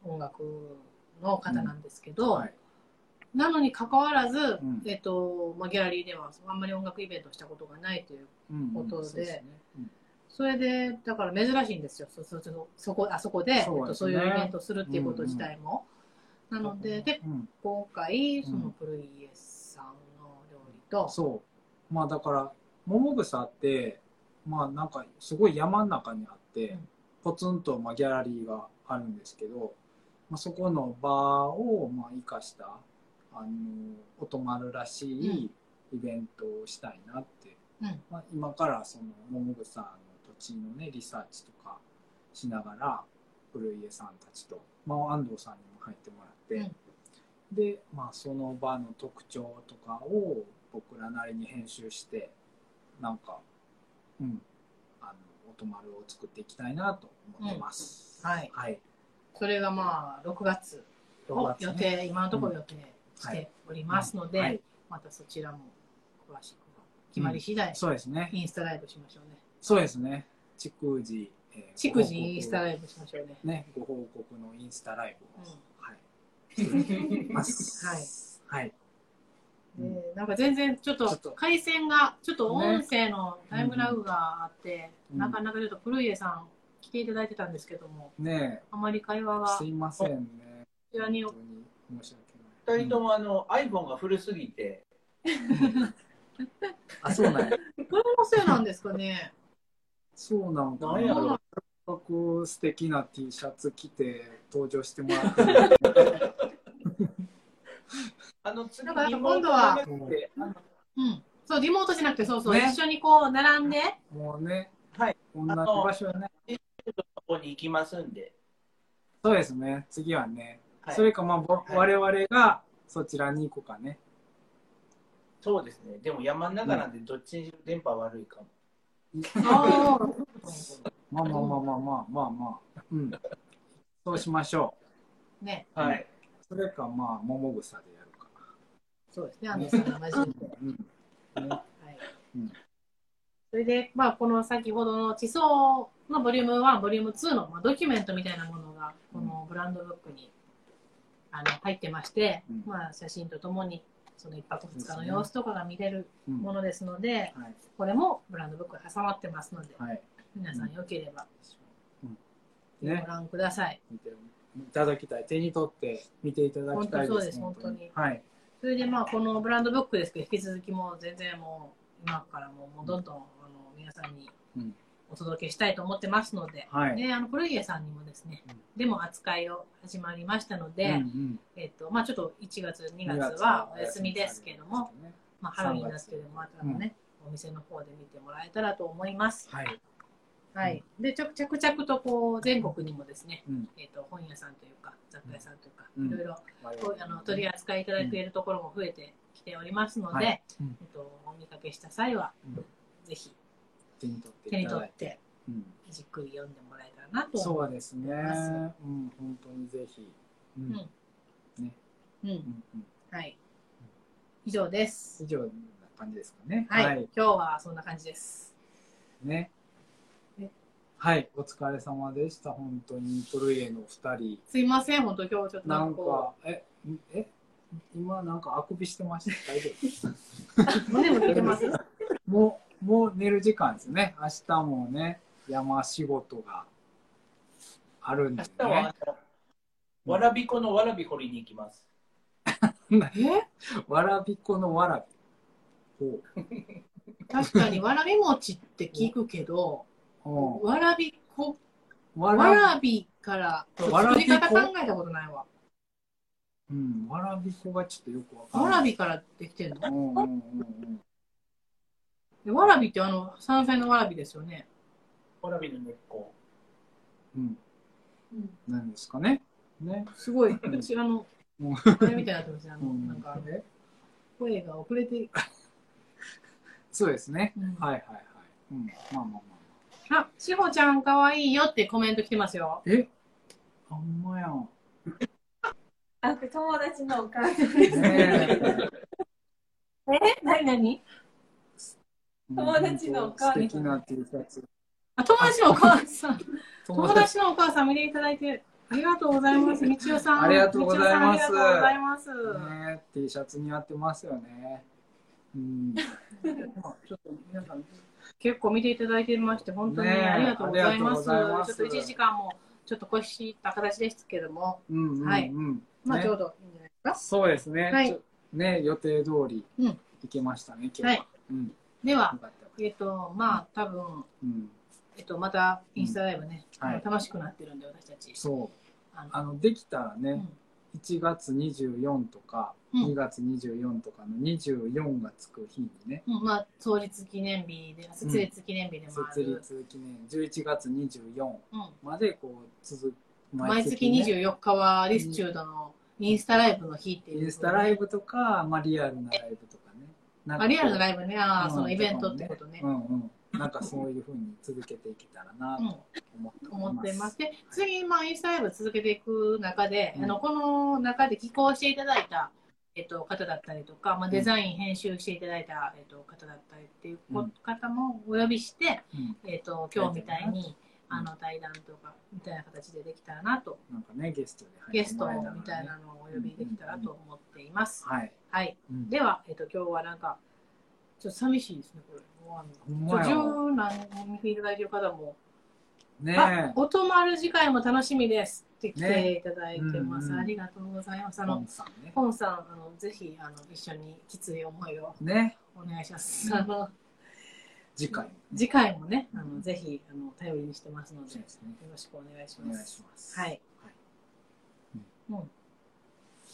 B: 音楽の方なんですけど、
A: はい。
B: なのに関わらず、
A: ん。
B: えっとまあ、ギャラリーではあんまり音楽イベントしたことがないという
A: うん。
B: ことで
A: そ
B: れでだから珍しいんですよ。そそそそこあそこで
A: そうね
B: えっと、そういうイベントするっていうこと自体も。なのでで
A: うん。
B: 今回その古い家さんの料理と、
A: そう。まあだから桃草ってまあなんかすごい山の中にあって、
B: うん
A: ポツンとまあギャラリーがあるんですけど、まあ、そこの場をまあ生かしたあのお泊まるらしいイベントをしたいなって、
B: うん。
A: まあ、今からその桃草の土地のねリサーチとかしながら古家さんたちと、まあ、安藤さんにも入ってもらって、で、まあ、その場の特徴とかを僕らなりに編集してなんか、うん、あの音丸を作っていきたいなと思ってます。
B: うんはい
A: はい、
B: それがまあ6月を
A: 6月
B: 予
A: ね
B: 定、今のところ予定しておりますので、
A: はい
B: またそちらも詳しく決まり次第、
A: そうですね。
B: インスタライブしましょうね。
A: そうですね。筑次、えー
B: 逐次インスタライブしましょうね。
A: ね、ご報告のインスタライブを、
B: うん
A: はい、して い。
B: はい。
A: はい。
B: でなんか全然ちょっと回線がちょっと音声のタイムラグがあって、
A: うん
B: なかなかちょっと古家さん来ていただいてたんですけども
A: ね
B: あまり会話
A: え、
B: が
A: すいませんね。
B: こちらに
A: 申し訳ない。
C: 二人ともあの iPhone が古すぎて、
A: あ、そうなんや。
B: これのせいなんですかね
A: そうなんか
C: なんやろ
A: な。せっかく素敵な T シャツ着て登場してもらって。
C: あの次
B: なんか
C: リモート
B: 今度は
C: じゃなくてあの
B: うんそうリモートじゃなくてそうそう、
A: ね
B: 一緒にこう並んで
A: もうね、
C: はい。
A: 同じ場所ね。
C: とこに行きますんで、
A: そうですね。次はね。
C: はい
A: それか、まあ、ぼ
C: はい
A: 我々がそちらに行こうかね。
C: そうですね。でも山の中なんでどっちにしろ電波悪いかも。
B: あ
A: まあまあまあまあまあまあまあ。うん。そうしましょ
B: あね
C: はい。
A: う。それか、まあ、桃草で。
B: そうですね安藤さんが混じって
A: うん。ね
B: はい
A: うん
B: それで、まあ、この先ほどの地層のボリューム1、ボリューム2の、まあ、ドキュメントみたいなものが、このブランドブックにあの入ってまして、
A: うん
B: まあ、写真とともに、その一泊二日の様子とかが見れる
A: うん
B: ものですので、
A: はい。
B: これもブランドブックに挟まってますので、
A: はい。
B: 皆さんよければ
A: ね
B: ご覧ください。
A: 見ていただきたい。手に取って見ていただきたいです。
B: 本当そうです本当に
A: はい。
B: それで、まあ、このブランドブックですけど、引き続きもう全然もう、今からもうもうどんどん、あの皆さんに
A: うん
B: お届けしたいと思ってますので、
A: はい。
B: で、あの、古家さんにもですね
A: うん、
B: でも扱いを始まりましたので、
A: うんうん
B: えっと、まあちょっと1月、2
A: 2
B: 月はお休みですけども、、
A: ね
B: まあハロウィンですけども、またね、お店の方で見てもらえたらと思います。
A: はい。
B: はい。で、ちょ着々とこう、全国にもですね、
A: うん。
B: えっと、本屋さんというか、雑貨屋さんというか、
A: うん
B: いろいろうあの取り扱いいただけるところも増えてきておりますので、
A: はいうん
B: えっと、お見かけした際は、
A: うん
B: ぜひ
A: 手に取って
B: 手に。取って
A: うん
B: じっくり読んでもらえたらなと思
A: そ
B: いう
A: ですね。
B: ます
A: うん、本当にぜひ。うん。
B: うん
A: ね。
B: うん
A: うんうん。
B: はい以上です
A: 以上な感じですかね。
B: はい、今日はそんな感じです
A: ね
B: ね。
A: はい、お疲れ様でした。本当に古家の二人。
B: すいません本当今日ちょっとな
A: なんん
B: か
A: え、んえ、今なんかあくびしてました？大丈
B: う胸も出てます？
A: 夫。もう、もう寝る時間ですね。明日もね、山仕事があるんで
C: 明日はわらびこのわらび掘りに行きます。
B: え？
A: わらびこのわらび。ほ
B: 確かにわらび餅って聞くけどわらびこ
A: わ
B: わらびから。
A: わらび粉
B: 作り方考えたことないわ。
A: うん、わらびこがちょっとよくわかん
B: わ
A: ない。
B: らびからできてんの？
A: うんうんうんうん。
B: でわらびってあの山菜のわらびですよね。
C: わらびの根っこ。
A: うん、
D: うん。
A: なんですかね？ね。
B: すごい。私あのれみたいになってますね。あの、
A: うん。
B: なんか
A: え？
B: 声が遅れて、
A: そうですね。
B: うん。
A: はいはいはい。うん、まあまあまあ。
B: あしほちゃんかわいいよってコメント来てますよ
A: え？あんまやん。
D: あ、友達のお母さんです。
A: ね
B: えなになに
A: え。
D: 友達のお母さん
A: 素敵な T シャツ。
B: あ友達のお母さん 友
A: 友
B: 達のお母さん見ていただいてありがとうございます みちおさん
A: ありがとうございます
B: みちおさんありがとうございます、
A: ね T シャツ似合ってますよね。うん。
B: ま あちょっと皆さん結構見ていただいてまして本当にありがとうございます,、
A: ありがとうございます。
B: ちょっと1時間もちょっと越した形ですけども。
A: うんうんうん。
B: はい。まあ
A: ね
B: ちょうどいいんじゃないですか、
A: そうですね。
B: はい。
A: ね予定通り
B: うん
A: 行けましたね、今日は。
B: はい。
A: うん。
B: ではえっ、とまあ多分
A: うん。
B: えっとまたインスタライブね、
A: うん。はい。
B: 楽しくなってるんで私たち。
A: そう。
B: あの
A: できたらね、
B: うん
A: 1月24とか、
B: うん。
A: 2月24とかの24がつく日にね、
B: うんまあ創立記念日で設立記念日でもあ
A: 設
B: る、
A: 立記念11月24
B: うん。
A: までこう続
B: 毎月
A: ね
B: 24日はリスチュードのインスタライブの日っていう、
A: インスタライブとか、まあ、リアルなライブとかね。なんか
B: あリアルなライブね、ああ、
A: うん。
B: そのイベントってことね。
A: うんうん。なんかそういうふうに続けていけたらなと思っており
B: 思ってます。で、次、まあ、インスタライブ続けていく中で、
A: うん
B: あの、この中で寄稿していただいた、えっと、方だったりとか、まあ、デザイン編集していただいた、えっと、方だったりっていう方もお呼びして、
A: うん
B: えっと、今日みたいに、あの、対談とか、みたいな形でできたらなと、
A: なんかね、ゲストで入
B: ゲストみたいなのをお呼びできたらと思っています。
A: はい。
B: はい。
A: うん
B: では、えっと、今日はなんか、ちょっと寂しいですね、これ。終わ
A: ほん
B: んのちょ
A: まや
B: 十何見ていただいてる方も、
A: ね
B: あ、お泊まる次回も楽しみですって来ていただいてます。
A: ねうんうん
B: ありがとうございます。あ
A: え、
B: の
A: ポン、さんね。
B: ポンさん、あの、ぜひ、あの、一緒にきつい思いを
A: ね、
B: お願いします。あの、
A: 次回。
B: 次回もね、あの、ぜひ、あの、頼りにしてますので、
A: ですね。
B: ろしくお願いします。
A: します。
B: はい。
A: はい。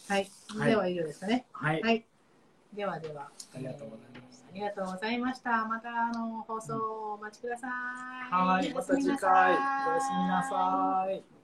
B: はい。
A: はい
B: では、以上ですかね。
A: はい。
B: はい。ではでは。
A: ありがとうございました
B: えーありがとうございました。また、あの、放送お待ちください。
A: はい。また次回。おやすみなさい。